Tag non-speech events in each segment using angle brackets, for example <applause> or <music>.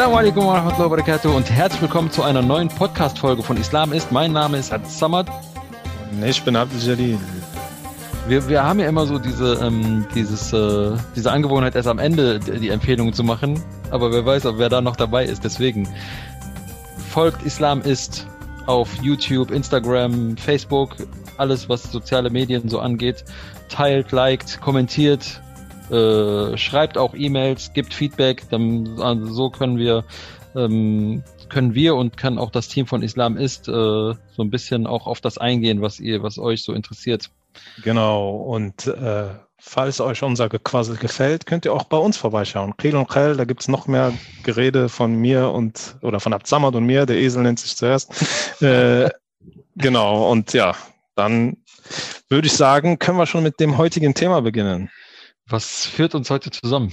Assalamu alaikum wa rahmatullahi wa barakatuh und herzlich willkommen zu einer neuen Podcast-Folge von Islam ist. Mein Name ist Ad Samad. Und ich bin Abdel Jalil. Wir, wir haben ja immer so diese, ähm, dieses, äh, diese Angewohnheit, erst am Ende die Empfehlungen zu machen. Aber wer weiß, ob wer da noch dabei ist. Deswegen folgt Islam ist auf YouTube, Instagram, Facebook, alles, was soziale Medien so angeht. Teilt, liked, kommentiert, äh, schreibt auch E-Mails, gibt Feedback. Dann, also so können wir ähm, können wir und kann auch das Team von Islam ist äh, so ein bisschen auch auf das eingehen, was ihr, was euch so interessiert. Genau. Und äh, falls euch unser Gequassel gefällt, könnt ihr auch bei uns vorbeischauen. Kril und Krell, da gibt's noch mehr Gerede von mir und oder von Absamad und mir. Der Esel nennt sich zuerst. <laughs> äh, genau. Und ja, dann würde ich sagen, können wir schon mit dem heutigen Thema beginnen. Was führt uns heute zusammen?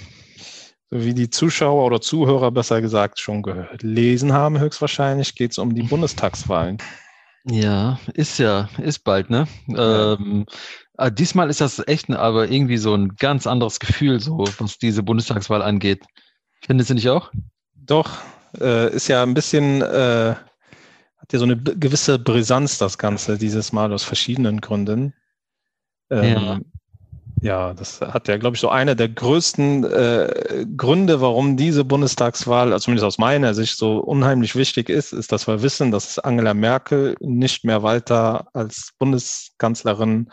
So wie die Zuschauer oder Zuhörer besser gesagt schon gelesen haben, höchstwahrscheinlich geht es um die <laughs> Bundestagswahlen. Ja, ist ja, ist bald, ne? Ja. Ähm, ah, diesmal ist das echt aber irgendwie so ein ganz anderes Gefühl, so was diese Bundestagswahl angeht. Findest du nicht auch? Doch, äh, ist ja ein bisschen, äh, hat ja so eine gewisse Brisanz, das Ganze, dieses Mal aus verschiedenen Gründen. Ähm, ja ja, das hat ja, glaube ich, so einer der größten äh, Gründe, warum diese Bundestagswahl, also zumindest aus meiner Sicht, so unheimlich wichtig ist, ist, dass wir wissen, dass Angela Merkel nicht mehr weiter als Bundeskanzlerin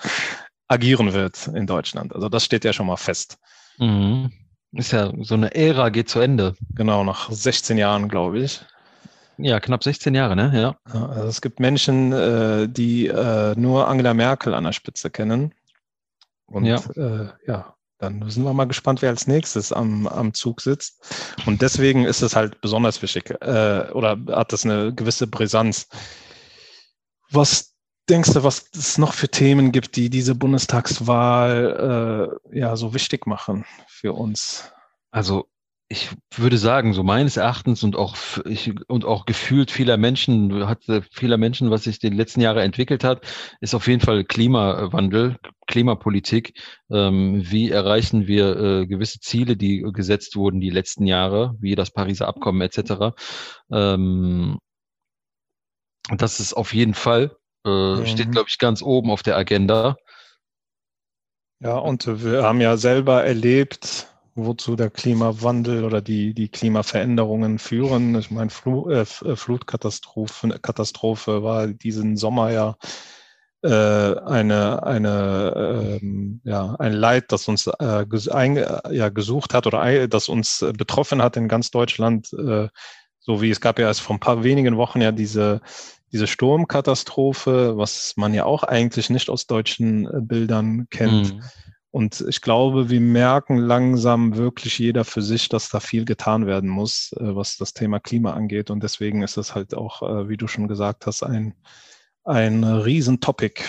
agieren wird in Deutschland. Also das steht ja schon mal fest. Mhm. Ist ja so eine Ära geht zu Ende. Genau, nach 16 Jahren, glaube ich. Ja, knapp 16 Jahre, ne? Ja. Also es gibt Menschen, äh, die äh, nur Angela Merkel an der Spitze kennen. Und ja, äh, ja dann sind wir mal gespannt, wer als nächstes am, am Zug sitzt. Und deswegen ist es halt besonders wichtig äh, oder hat das eine gewisse Brisanz. Was denkst du, was es noch für Themen gibt, die diese Bundestagswahl äh, ja so wichtig machen für uns? Also ich würde sagen, so meines Erachtens und auch ich, und auch gefühlt vieler Menschen, hat vieler Menschen, was sich die letzten Jahre entwickelt hat, ist auf jeden Fall Klimawandel, Klimapolitik. Ähm, wie erreichen wir äh, gewisse Ziele, die gesetzt wurden die letzten Jahre, wie das Pariser Abkommen etc. Ähm, das ist auf jeden Fall, äh, mhm. steht, glaube ich, ganz oben auf der Agenda. Ja, und wir haben ja selber erlebt, wozu der Klimawandel oder die, die Klimaveränderungen führen. Ich meine, Fl äh, äh, Flutkatastrophe Katastrophe war diesen Sommer ja äh, eine, eine, ähm, ja, ein Leid, das uns äh, ein, ja, gesucht hat oder das uns betroffen hat in ganz Deutschland. Äh, so wie es gab ja erst vor ein paar wenigen Wochen ja diese, diese Sturmkatastrophe, was man ja auch eigentlich nicht aus deutschen äh, Bildern kennt. Mhm. Und ich glaube, wir merken langsam wirklich jeder für sich, dass da viel getan werden muss, äh, was das Thema Klima angeht. Und deswegen ist es halt auch, äh, wie du schon gesagt hast, ein, ein Riesentopic.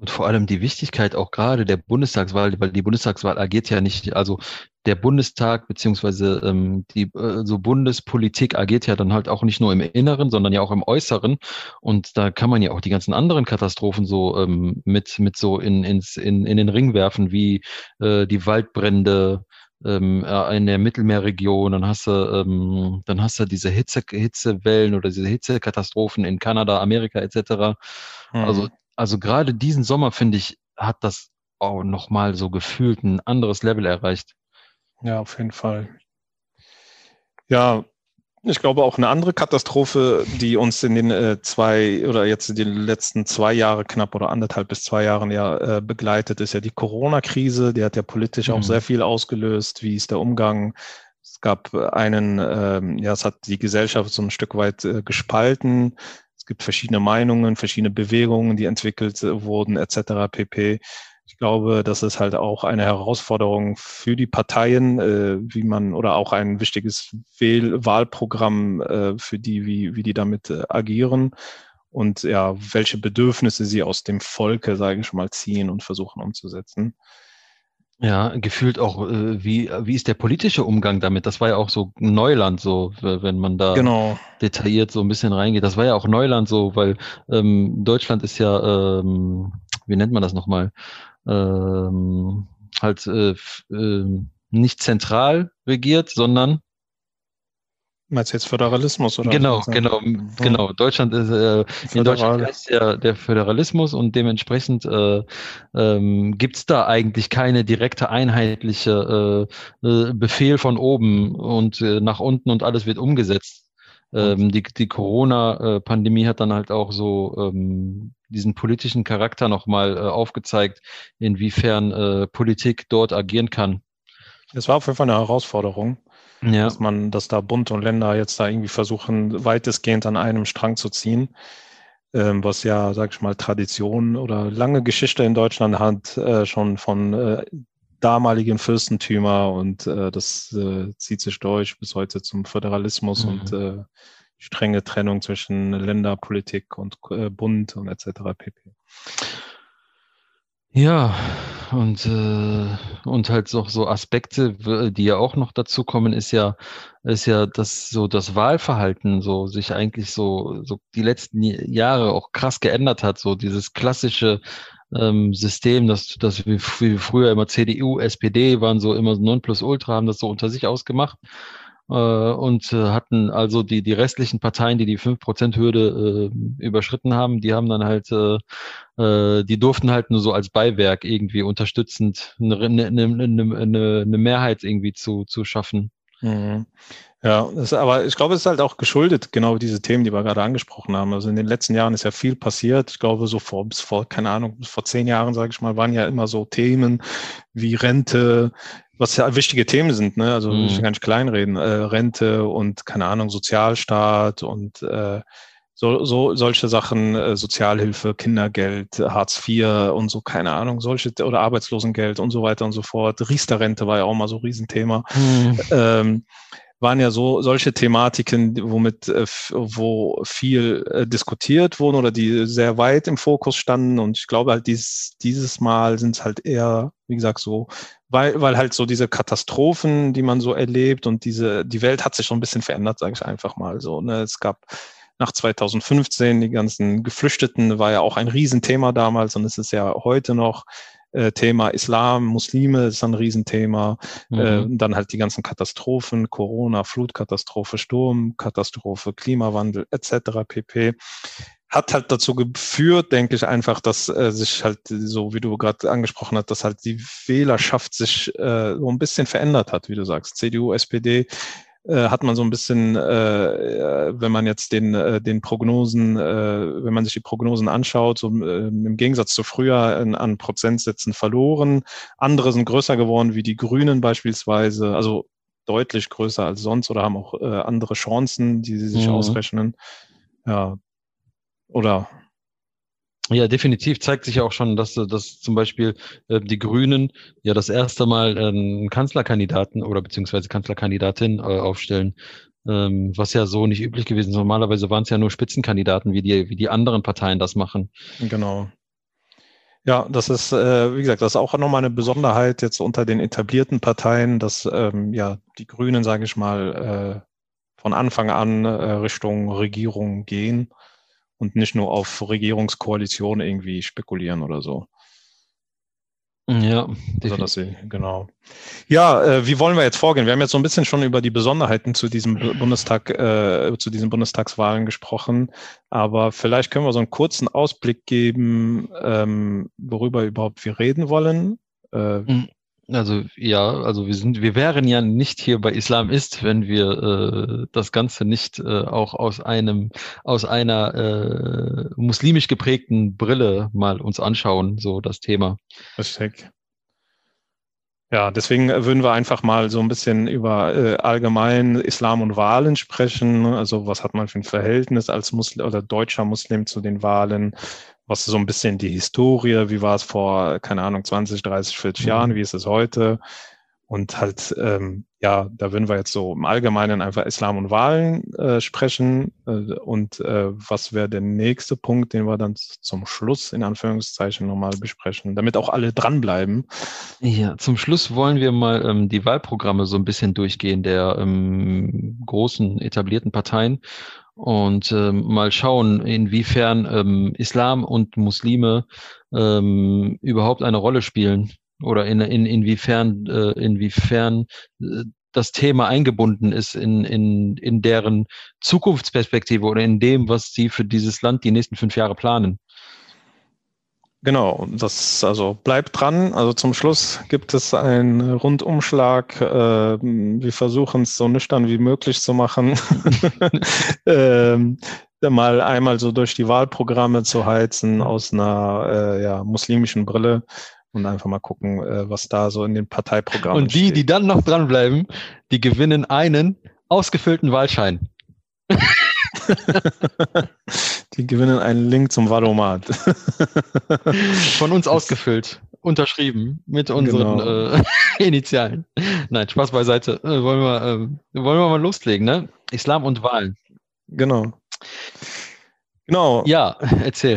Und vor allem die Wichtigkeit auch gerade der Bundestagswahl, weil die Bundestagswahl agiert ja nicht, also der Bundestag beziehungsweise ähm, die äh, so Bundespolitik agiert ja dann halt auch nicht nur im Inneren, sondern ja auch im Äußeren. Und da kann man ja auch die ganzen anderen Katastrophen so ähm, mit mit so in ins in, in den Ring werfen, wie äh, die Waldbrände, ähm, äh, in der Mittelmeerregion, dann hast du, ähm, dann hast du diese Hitze, Hitzewellen oder diese Hitzekatastrophen in Kanada, Amerika etc. Mhm. Also also gerade diesen Sommer, finde ich, hat das auch nochmal so gefühlt ein anderes Level erreicht. Ja, auf jeden Fall. Ja, ich glaube auch eine andere Katastrophe, die uns in den äh, zwei oder jetzt in den letzten zwei Jahre knapp oder anderthalb bis zwei Jahren ja äh, begleitet, ist ja die Corona-Krise. Die hat ja politisch mhm. auch sehr viel ausgelöst. Wie ist der Umgang? Es gab einen, ähm, ja, es hat die Gesellschaft so ein Stück weit äh, gespalten. Es gibt verschiedene Meinungen, verschiedene Bewegungen, die entwickelt wurden, etc. pp. Ich glaube, das ist halt auch eine Herausforderung für die Parteien, äh, wie man oder auch ein wichtiges Wähl Wahlprogramm äh, für die, wie, wie die damit äh, agieren und ja, welche Bedürfnisse sie aus dem Volke, sage ich mal, ziehen und versuchen umzusetzen. Ja, gefühlt auch, äh, wie, wie ist der politische Umgang damit? Das war ja auch so Neuland, so, wenn man da genau. detailliert so ein bisschen reingeht. Das war ja auch Neuland so, weil ähm, Deutschland ist ja, ähm, wie nennt man das nochmal? Ähm, halt äh, äh, nicht zentral regiert, sondern Meinst du jetzt Föderalismus oder? Genau, genau, hm. genau. Deutschland ist äh, in Deutschland heißt ja der Föderalismus und dementsprechend äh, ähm, gibt es da eigentlich keine direkte einheitliche äh, äh, Befehl von oben und äh, nach unten und alles wird umgesetzt. Ähm, die die Corona-Pandemie hat dann halt auch so ähm, diesen politischen Charakter nochmal äh, aufgezeigt, inwiefern äh, Politik dort agieren kann. Es war auf jeden Fall eine Herausforderung ja. dass man, dass da Bund und Länder jetzt da irgendwie versuchen, weitestgehend an einem Strang zu ziehen, ähm, was ja, sag ich mal, Tradition oder lange Geschichte in Deutschland hat, äh, schon von äh, damaligen Fürstentümer und äh, das äh, zieht sich durch bis heute zum Föderalismus mhm. und äh, strenge Trennung zwischen Länderpolitik und äh, Bund und etc. pp. Ja, und, äh, und halt so, so Aspekte, die ja auch noch dazu kommen, ist ja, ist ja das so das Wahlverhalten so sich eigentlich so, so die letzten Jahre auch krass geändert hat. So dieses klassische ähm, System, dass das wie, wie früher immer CDU, SPD waren so immer Nonplusultra, haben das so unter sich ausgemacht äh, und äh, hatten also die, die restlichen Parteien, die die 5%-Hürde äh, überschritten haben, die haben dann halt, äh, äh, die durften halt nur so als Beiwerk irgendwie unterstützend eine, eine, eine, eine Mehrheit irgendwie zu, zu schaffen. Mhm. Ja, das, aber ich glaube, es ist halt auch geschuldet, genau diese Themen, die wir gerade angesprochen haben. Also in den letzten Jahren ist ja viel passiert. Ich glaube, so vor, bis vor, keine Ahnung, bis vor zehn Jahren, sage ich mal, waren ja immer so Themen wie Rente, was ja wichtige Themen sind, ne? Also mhm. ich will gar nicht kleinreden. Äh, Rente und keine Ahnung, Sozialstaat und äh, so, so solche Sachen, äh, Sozialhilfe, Kindergeld, Hartz IV und so, keine Ahnung, solche oder Arbeitslosengeld und so weiter und so fort. Riester-Rente war ja auch mal so ein Riesenthema. Mhm. Ähm, waren ja so solche Thematiken, womit äh, wo viel äh, diskutiert wurden oder die sehr weit im Fokus standen. Und ich glaube halt dies, dieses Mal sind es halt eher, wie gesagt, so, weil, weil halt so diese Katastrophen, die man so erlebt und diese, die Welt hat sich schon ein bisschen verändert, sage ich einfach mal so. Ne? Es gab nach 2015 die ganzen Geflüchteten, war ja auch ein Riesenthema damals und es ist ja heute noch äh, Thema Islam, Muslime ist ein Riesenthema. Mhm. Äh, dann halt die ganzen Katastrophen, Corona, Flutkatastrophe, Sturmkatastrophe, Klimawandel etc. pp hat halt dazu geführt, denke ich einfach, dass äh, sich halt so, wie du gerade angesprochen hast, dass halt die Wählerschaft sich äh, so ein bisschen verändert hat, wie du sagst. CDU, SPD äh, hat man so ein bisschen, äh, äh, wenn man jetzt den, äh, den Prognosen, äh, wenn man sich die Prognosen anschaut, so äh, im Gegensatz zu früher in, an Prozentsätzen verloren. Andere sind größer geworden, wie die Grünen beispielsweise, also deutlich größer als sonst oder haben auch äh, andere Chancen, die sie sich mhm. ausrechnen. Ja. Oder ja, definitiv zeigt sich ja auch schon, dass, dass zum Beispiel äh, die Grünen ja das erste Mal einen Kanzlerkandidaten oder beziehungsweise Kanzlerkandidatin äh, aufstellen, ähm, was ja so nicht üblich gewesen ist. Normalerweise waren es ja nur Spitzenkandidaten, wie die, wie die anderen Parteien das machen. Genau. Ja, das ist, äh, wie gesagt, das ist auch nochmal eine Besonderheit jetzt unter den etablierten Parteien, dass ähm, ja die Grünen, sage ich mal, äh, von Anfang an äh, Richtung Regierung gehen und nicht nur auf Regierungskoalition irgendwie spekulieren oder so. Ja, also, dass sie, genau. Ja, äh, wie wollen wir jetzt vorgehen? Wir haben jetzt so ein bisschen schon über die Besonderheiten zu diesem Bundestag, äh, zu diesen Bundestagswahlen gesprochen, aber vielleicht können wir so einen kurzen Ausblick geben, ähm, worüber überhaupt wir reden wollen. Äh, mhm. Also ja, also wir sind, wir wären ja nicht hier bei Islam ist, wenn wir äh, das Ganze nicht äh, auch aus einem, aus einer äh, muslimisch geprägten Brille mal uns anschauen, so das Thema. Richtig. Ja, deswegen würden wir einfach mal so ein bisschen über äh, allgemein Islam und Wahlen sprechen. Also was hat man für ein Verhältnis als Muslim oder deutscher Muslim zu den Wahlen? Was so ein bisschen die Historie, wie war es vor, keine Ahnung, 20, 30, 40 mhm. Jahren, wie ist es heute? Und halt, ähm, ja, da würden wir jetzt so im Allgemeinen einfach Islam und Wahlen äh, sprechen. Äh, und äh, was wäre der nächste Punkt, den wir dann zum Schluss in Anführungszeichen nochmal besprechen, damit auch alle dranbleiben? Ja, zum Schluss wollen wir mal ähm, die Wahlprogramme so ein bisschen durchgehen der ähm, großen etablierten Parteien und ähm, mal schauen, inwiefern ähm, Islam und Muslime ähm, überhaupt eine Rolle spielen oder in, in, inwiefern, äh, inwiefern äh, das Thema eingebunden ist in, in, in deren Zukunftsperspektive oder in dem, was sie für dieses Land die nächsten fünf Jahre planen. Genau, das also bleibt dran. Also zum Schluss gibt es einen Rundumschlag. Äh, wir versuchen es so nüchtern wie möglich zu machen. <laughs> ähm, mal einmal so durch die Wahlprogramme zu heizen aus einer äh, ja, muslimischen Brille und einfach mal gucken, äh, was da so in den Parteiprogrammen Und die, steht. die dann noch dranbleiben, die gewinnen einen ausgefüllten Wahlschein. <laughs> Die gewinnen einen Link zum Valomat. <laughs> Von uns ausgefüllt, unterschrieben mit unseren genau. äh, <laughs> Initialen. Nein, Spaß beiseite. Äh, wollen, wir, äh, wollen wir mal loslegen, ne? Islam und Wahlen. Genau. Genau. Ja, erzähl.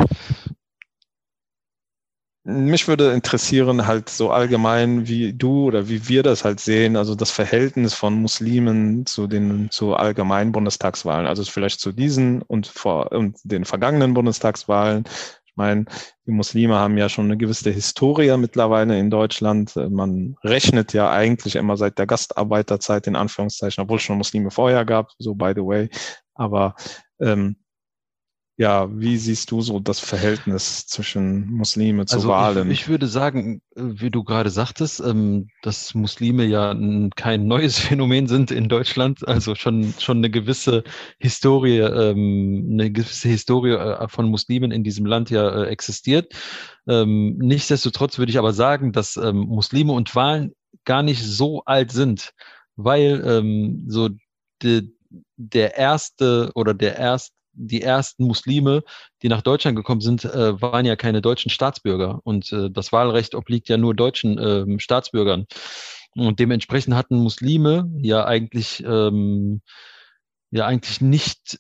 Mich würde interessieren, halt so allgemein, wie du oder wie wir das halt sehen, also das Verhältnis von Muslimen zu den zu allgemeinen Bundestagswahlen, also vielleicht zu diesen und vor und den vergangenen Bundestagswahlen. Ich meine, die Muslime haben ja schon eine gewisse Historie mittlerweile in Deutschland. Man rechnet ja eigentlich immer seit der Gastarbeiterzeit in Anführungszeichen, obwohl es schon Muslime vorher gab, so by the way. Aber ähm, ja, wie siehst du so das Verhältnis zwischen Muslime zu also Wahlen? Ich, ich, würde sagen, äh, wie du gerade sagtest, ähm, dass Muslime ja kein neues <laughs> Phänomen sind in Deutschland, also schon, schon eine gewisse Historie, ähm, eine gewisse Historie äh, von Muslimen in diesem Land ja äh, existiert. Ähm, nichtsdestotrotz würde ich aber sagen, dass Muslime und Wahlen gar nicht so alt sind, weil so die, der erste oder der erste die ersten Muslime, die nach Deutschland gekommen sind, äh, waren ja keine deutschen Staatsbürger. Und äh, das Wahlrecht obliegt ja nur deutschen äh, Staatsbürgern. Und dementsprechend hatten Muslime ja eigentlich, ähm, ja eigentlich nicht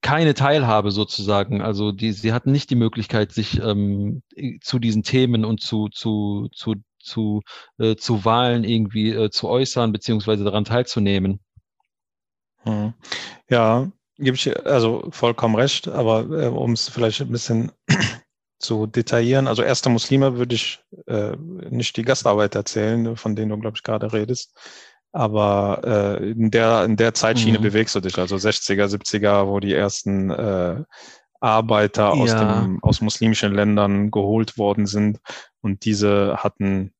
keine Teilhabe sozusagen. Also die, sie hatten nicht die Möglichkeit, sich ähm, zu diesen Themen und zu, zu, zu, zu, äh, zu Wahlen irgendwie äh, zu äußern, beziehungsweise daran teilzunehmen. Hm. Ja, gebe ich also vollkommen recht, aber äh, um es vielleicht ein bisschen <clears throat> zu detaillieren, also erste Muslime würde ich äh, nicht die Gastarbeiter erzählen, von denen du, glaube ich, gerade redest. Aber äh, in, der, in der Zeitschiene mhm. bewegst du dich, also 60er, 70er, wo die ersten äh, Arbeiter aus, ja. dem, aus muslimischen Ländern geholt worden sind und diese hatten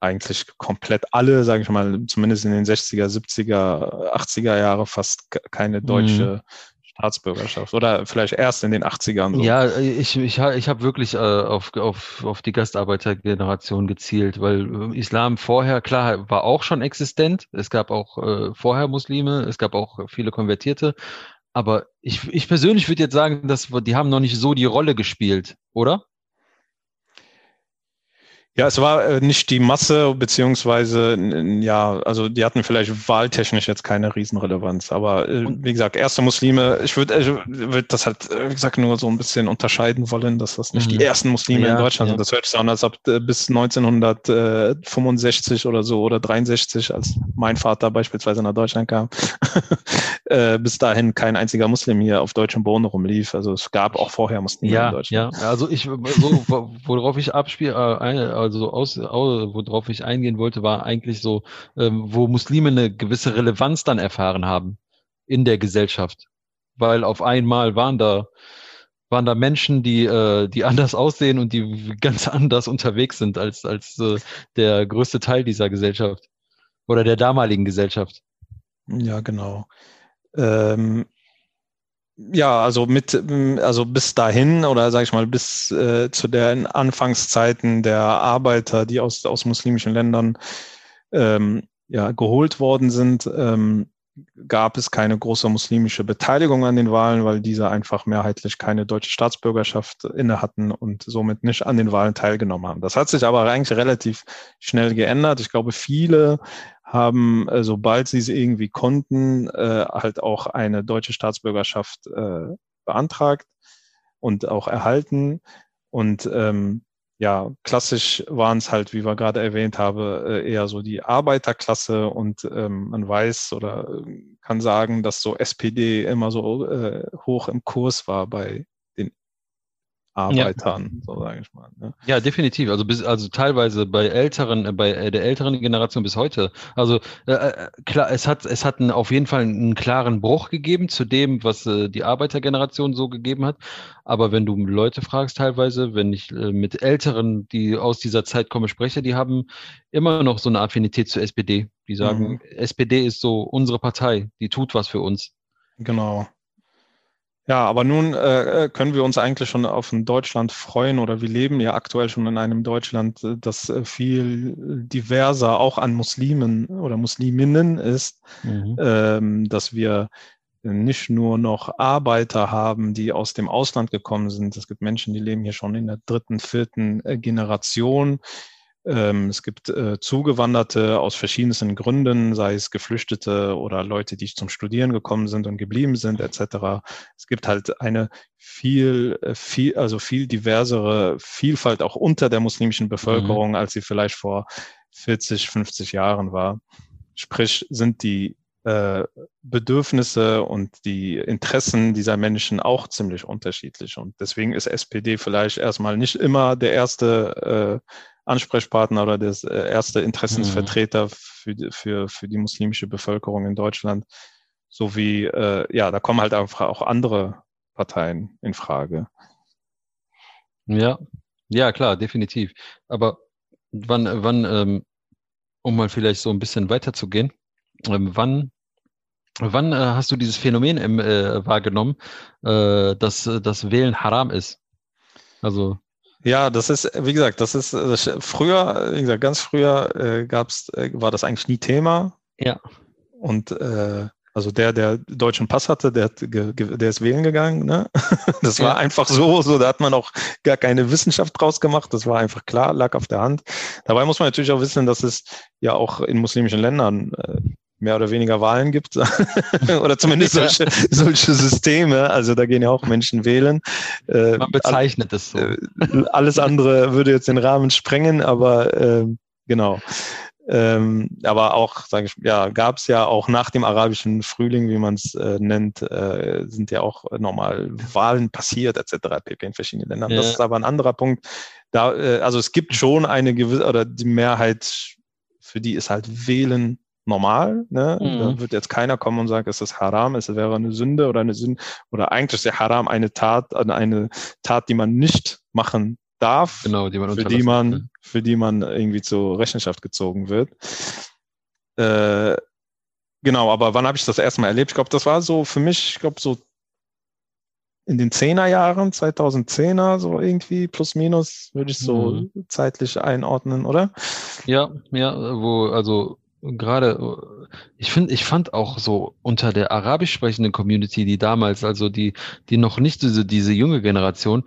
eigentlich komplett alle, sage ich mal, zumindest in den 60er, 70er, 80er Jahre fast keine deutsche mhm. Staatsbürgerschaft oder vielleicht erst in den 80ern. So. Ja, ich, ich, ich habe wirklich äh, auf, auf, auf die Gastarbeitergeneration gezielt, weil äh, Islam vorher, klar, war auch schon existent. Es gab auch äh, vorher Muslime, es gab auch viele Konvertierte. Aber ich, ich persönlich würde jetzt sagen, dass die haben noch nicht so die Rolle gespielt, oder? Ja, es war äh, nicht die Masse, beziehungsweise, ja, also die hatten vielleicht wahltechnisch jetzt keine Riesenrelevanz. Aber äh, wie gesagt, erste Muslime, ich würde ich würd das halt, äh, wie gesagt, nur so ein bisschen unterscheiden wollen, dass das nicht mhm. die ersten Muslime ja, in Deutschland ja. sind. Das hört sich an, als ob äh, bis 1965 oder so oder 63, als mein Vater beispielsweise nach Deutschland kam, <laughs> äh, bis dahin kein einziger Muslim hier auf deutschem Boden rumlief. Also es gab auch vorher Muslime ja, in Deutschland. Ja, also ich, so, worauf ich abspiele, äh, also aus, aus, worauf ich eingehen wollte, war eigentlich so, ähm, wo Muslime eine gewisse Relevanz dann erfahren haben in der Gesellschaft. Weil auf einmal waren da, waren da Menschen, die, äh, die anders aussehen und die ganz anders unterwegs sind als, als äh, der größte Teil dieser Gesellschaft oder der damaligen Gesellschaft. Ja, genau. Ähm, ja, also mit, also bis dahin oder sage ich mal bis äh, zu den Anfangszeiten der Arbeiter, die aus, aus muslimischen Ländern ähm, ja, geholt worden sind, ähm, gab es keine große muslimische Beteiligung an den Wahlen, weil diese einfach mehrheitlich keine deutsche Staatsbürgerschaft inne hatten und somit nicht an den Wahlen teilgenommen haben. Das hat sich aber eigentlich relativ schnell geändert. Ich glaube, viele haben, äh, sobald sie es irgendwie konnten, äh, halt auch eine deutsche Staatsbürgerschaft äh, beantragt und auch erhalten. Und ähm, ja, klassisch waren es halt, wie wir gerade erwähnt haben, äh, eher so die Arbeiterklasse und ähm, man weiß oder äh, kann sagen, dass so SPD immer so äh, hoch im Kurs war bei Arbeitern, ja. so sage ich mal. Ne? Ja, definitiv. Also bis, also teilweise bei älteren, äh, bei äh, der älteren Generation bis heute. Also äh, äh, klar, es hat, es hat einen, auf jeden Fall einen klaren Bruch gegeben zu dem, was äh, die Arbeitergeneration so gegeben hat. Aber wenn du Leute fragst, teilweise, wenn ich äh, mit Älteren, die aus dieser Zeit komme, spreche, die haben immer noch so eine Affinität zur SPD. Die sagen, mhm. SPD ist so unsere Partei, die tut was für uns. Genau. Ja, aber nun äh, können wir uns eigentlich schon auf ein Deutschland freuen oder wir leben ja aktuell schon in einem Deutschland, äh, das äh, viel diverser auch an Muslimen oder Musliminnen ist, mhm. ähm, dass wir nicht nur noch Arbeiter haben, die aus dem Ausland gekommen sind. Es gibt Menschen, die leben hier schon in der dritten, vierten äh, Generation. Ähm, es gibt äh, Zugewanderte aus verschiedensten Gründen, sei es Geflüchtete oder Leute, die zum Studieren gekommen sind und geblieben sind, etc. Es gibt halt eine viel, äh, viel, also viel diversere Vielfalt auch unter der muslimischen Bevölkerung, mhm. als sie vielleicht vor 40, 50 Jahren war. Sprich, sind die äh, Bedürfnisse und die Interessen dieser Menschen auch ziemlich unterschiedlich. Und deswegen ist SPD vielleicht erstmal nicht immer der erste äh, Ansprechpartner oder der äh, erste Interessensvertreter mhm. für, für, für die muslimische Bevölkerung in Deutschland. So wie, äh, ja, da kommen halt einfach auch andere Parteien in Frage. Ja, ja, klar, definitiv. Aber wann, wann, ähm, um mal vielleicht so ein bisschen weiterzugehen, ähm, wann, wann äh, hast du dieses Phänomen im, äh, wahrgenommen, äh, dass das Wählen haram ist? Also ja, das ist, wie gesagt, das ist das, früher, wie gesagt, ganz früher äh, gab's, äh, war das eigentlich nie Thema. Ja. Und äh, also der, der deutschen Pass hatte, der, der ist wählen gegangen. Ne? <laughs> Das war ja. einfach so, so, da hat man auch gar keine Wissenschaft draus gemacht. Das war einfach klar, lag auf der Hand. Dabei muss man natürlich auch wissen, dass es ja auch in muslimischen Ländern äh, mehr oder weniger Wahlen gibt <laughs> oder zumindest solche, solche Systeme. Also da gehen ja auch Menschen wählen. Äh, Man bezeichnet es so. Äh, alles andere würde jetzt den Rahmen sprengen, aber äh, genau. Ähm, aber auch, sage ich, ja, gab es ja auch nach dem arabischen Frühling, wie man es äh, nennt, äh, sind ja auch normal Wahlen passiert etc. pp. in verschiedenen Ländern. Ja. Das ist aber ein anderer Punkt. Da, äh, also es gibt schon eine gewisse oder die Mehrheit, für die ist halt Wählen normal. Ne? Mhm. Da wird jetzt keiner kommen und sagen, es ist haram, es wäre eine Sünde oder eine Sünde oder eigentlich ist ja haram eine Tat, eine Tat, die man nicht machen darf, genau, die man für die man, für die man irgendwie zur Rechenschaft gezogen wird. Äh, genau, aber wann habe ich das erstmal erlebt? Ich glaube, das war so für mich, ich glaube, so in den Zehnerjahren, 2010er, so irgendwie, plus minus, würde ich so mhm. zeitlich einordnen, oder? Ja, ja, wo, also gerade, ich finde, ich fand auch so unter der arabisch sprechenden Community, die damals, also die, die noch nicht diese, diese junge Generation,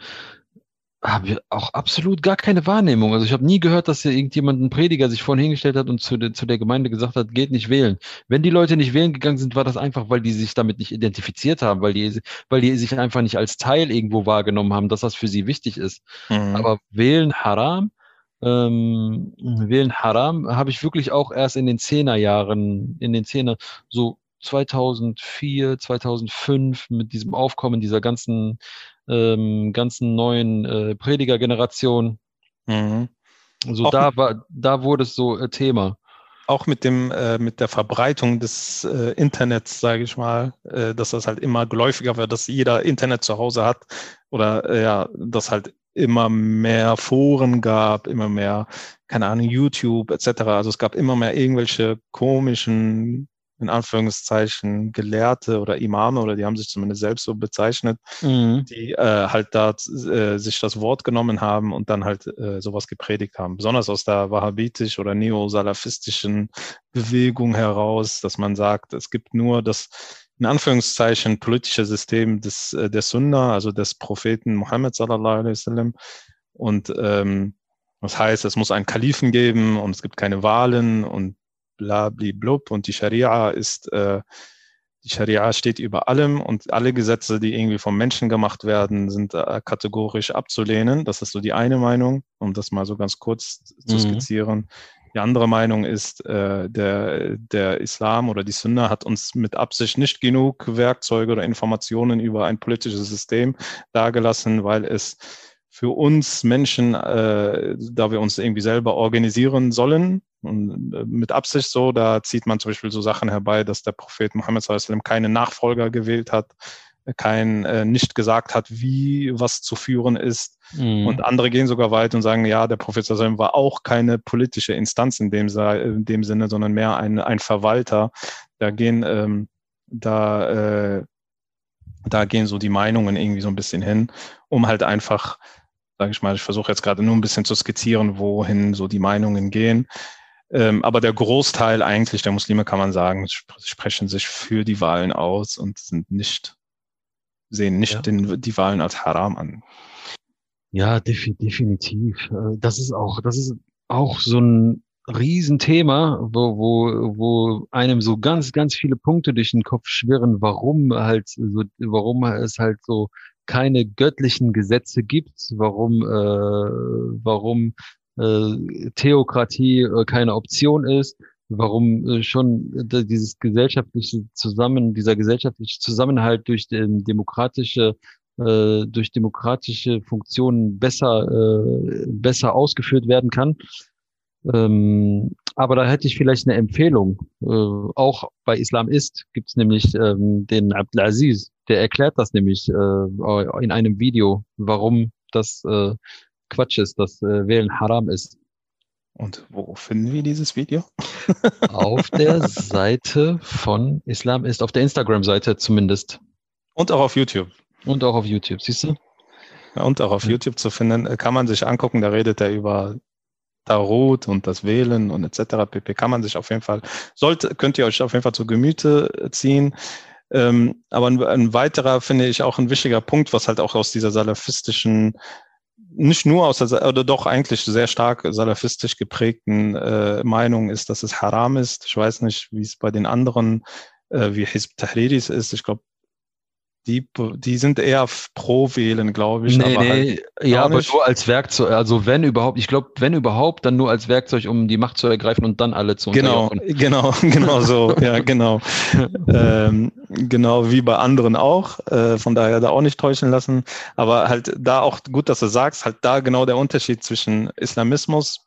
haben wir auch absolut gar keine Wahrnehmung. Also ich habe nie gehört, dass hier irgendjemand, ein Prediger, sich vorhin hingestellt hat und zu, de, zu der Gemeinde gesagt hat, geht nicht wählen. Wenn die Leute nicht wählen gegangen sind, war das einfach, weil die sich damit nicht identifiziert haben, weil die, weil die sich einfach nicht als Teil irgendwo wahrgenommen haben, dass das für sie wichtig ist. Mhm. Aber wählen haram, ähm, wählen Haram habe ich wirklich auch erst in den Zehnerjahren, in den Zehner, so 2004, 2005 mit diesem Aufkommen dieser ganzen, ähm, ganzen neuen äh, Predigergeneration. Mhm. So da war, da wurde es so äh, Thema. Auch mit dem, äh, mit der Verbreitung des äh, Internets, sage ich mal, äh, dass das halt immer geläufiger wird, dass jeder Internet zu Hause hat oder äh, ja, dass halt immer mehr Foren gab, immer mehr, keine Ahnung, YouTube etc. Also es gab immer mehr irgendwelche komischen, in Anführungszeichen, Gelehrte oder Imame oder die haben sich zumindest selbst so bezeichnet, mhm. die äh, halt da äh, sich das Wort genommen haben und dann halt äh, sowas gepredigt haben. Besonders aus der wahhabitisch oder neo-salafistischen Bewegung heraus, dass man sagt, es gibt nur das in Anführungszeichen politische System des, äh, der Sunna, also des Propheten Muhammad sallallahu alaihi wasallam. Und ähm, das heißt, es muss einen Kalifen geben und es gibt keine Wahlen und bla blub. Und die Scharia ist, äh, die Scharia steht über allem und alle Gesetze, die irgendwie vom Menschen gemacht werden, sind äh, kategorisch abzulehnen. Das ist so die eine Meinung, um das mal so ganz kurz zu mhm. skizzieren. Die andere Meinung ist, äh, der, der Islam oder die Sunna hat uns mit Absicht nicht genug Werkzeuge oder Informationen über ein politisches System dargelassen, weil es für uns Menschen, äh, da wir uns irgendwie selber organisieren sollen, und äh, mit Absicht so, da zieht man zum Beispiel so Sachen herbei, dass der Prophet sallam keine Nachfolger gewählt hat, kein äh, nicht gesagt hat, wie was zu führen ist. Mhm. Und andere gehen sogar weit und sagen, ja, der Prophet war auch keine politische Instanz in dem, in dem Sinne, sondern mehr ein, ein Verwalter. Da gehen ähm, da äh, da gehen so die Meinungen irgendwie so ein bisschen hin, um halt einfach sage ich mal. Ich versuche jetzt gerade nur ein bisschen zu skizzieren, wohin so die Meinungen gehen. Ähm, aber der Großteil eigentlich der Muslime, kann man sagen, sp sprechen sich für die Wahlen aus und sind nicht, sehen nicht ja. den, die Wahlen als Haram an. Ja, def definitiv. Äh, das ist auch, das ist auch so ein Riesenthema, wo, wo, wo einem so ganz, ganz viele Punkte durch den Kopf schwirren, warum halt so, warum es halt so keine göttlichen Gesetze gibt, warum, äh, warum äh, Theokratie äh, keine Option ist, warum äh, schon dieses gesellschaftliche Zusammen, dieser gesellschaftliche Zusammenhalt durch den demokratische äh, durch demokratische Funktionen besser äh, besser ausgeführt werden kann. Ähm, aber da hätte ich vielleicht eine Empfehlung. Äh, auch bei Islam ist gibt es nämlich ähm, den Abdelaziz, der erklärt das nämlich äh, in einem Video, warum das äh, Quatsch ist, dass äh, Wählen Haram ist. Und wo finden wir dieses Video? <laughs> auf der Seite von Islam ist, auf der Instagram-Seite zumindest. Und auch auf YouTube. Und auch auf YouTube, siehst du? Ja, und auch auf ja. YouTube zu finden, äh, kann man sich angucken, da redet er über Tarot und das Wählen und etc. pp. Kann man sich auf jeden Fall, sollte, könnt ihr euch auf jeden Fall zu Gemüte ziehen. Ähm, aber ein, ein, weiterer, finde ich, auch ein wichtiger Punkt, was halt auch aus dieser salafistischen, nicht nur aus der, oder doch eigentlich sehr stark salafistisch geprägten äh, Meinung ist, dass es haram ist. Ich weiß nicht, wie es bei den anderen, äh, wie Hizb Tahriris ist. Ich glaube, die, die sind eher pro Wählen, glaube ich. Nee, aber nee, halt ja, aber nur als Werkzeug. Also wenn überhaupt, ich glaube, wenn überhaupt, dann nur als Werkzeug, um die Macht zu ergreifen und dann alle zu Genau, <laughs> genau, <laughs> genau so. ja, genau. <laughs> ähm, genau wie bei anderen auch. Äh, von daher da auch nicht täuschen lassen. Aber halt da auch gut, dass du sagst, halt da genau der Unterschied zwischen Islamismus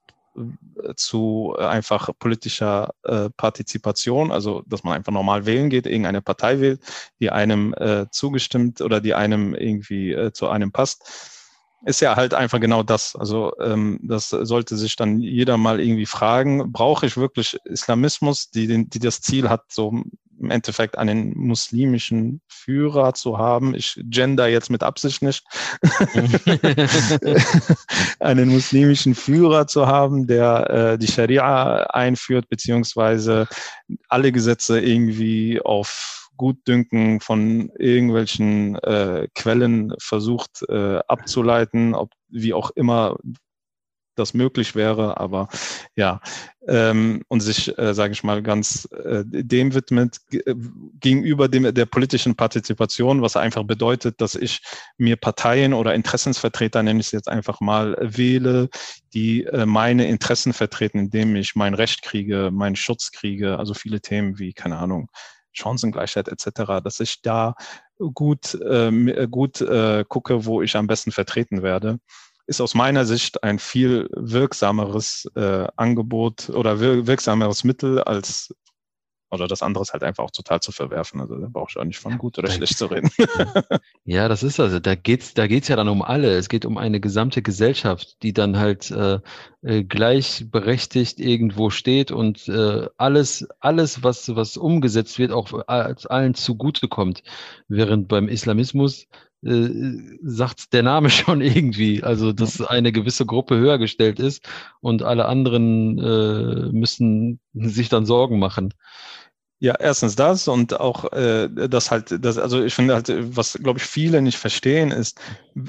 zu äh, einfach politischer äh, Partizipation, also dass man einfach normal wählen geht, irgendeine Partei wählt, die einem äh, zugestimmt oder die einem irgendwie äh, zu einem passt ist ja halt einfach genau das. Also ähm, das sollte sich dann jeder mal irgendwie fragen, brauche ich wirklich Islamismus, die, die das Ziel hat, so im Endeffekt einen muslimischen Führer zu haben. Ich gender jetzt mit Absicht nicht. <laughs> einen muslimischen Führer zu haben, der äh, die Scharia einführt, beziehungsweise alle Gesetze irgendwie auf Gutdünken von irgendwelchen äh, Quellen versucht äh, abzuleiten, ob wie auch immer das möglich wäre, aber ja, ähm, und sich, äh, sage ich mal, ganz äh, dem widmet äh, gegenüber dem, der politischen Partizipation, was einfach bedeutet, dass ich mir Parteien oder Interessensvertreter, nenne ich es jetzt einfach mal, wähle, die äh, meine Interessen vertreten, indem ich mein Recht kriege, meinen Schutz kriege, also viele Themen wie, keine Ahnung, Chancengleichheit etc., dass ich da gut, äh, gut äh, gucke, wo ich am besten vertreten werde, ist aus meiner Sicht ein viel wirksameres äh, Angebot oder wir wirksameres Mittel als oder das andere ist halt einfach auch total zu verwerfen. Also da brauche ich auch nicht von gut oder schlecht zu <laughs> reden. <laughs> ja, das ist also, da geht's, da geht's ja dann um alle. Es geht um eine gesamte Gesellschaft, die dann halt äh, äh, gleichberechtigt irgendwo steht und äh, alles, alles, was, was umgesetzt wird, auch allen zugutekommt. Während beim Islamismus äh, sagt der Name <laughs> schon irgendwie, also dass eine gewisse Gruppe höher gestellt ist und alle anderen äh, müssen sich dann Sorgen machen. Ja, erstens das und auch äh, das halt, das, also ich finde halt, was glaube ich viele nicht verstehen, ist,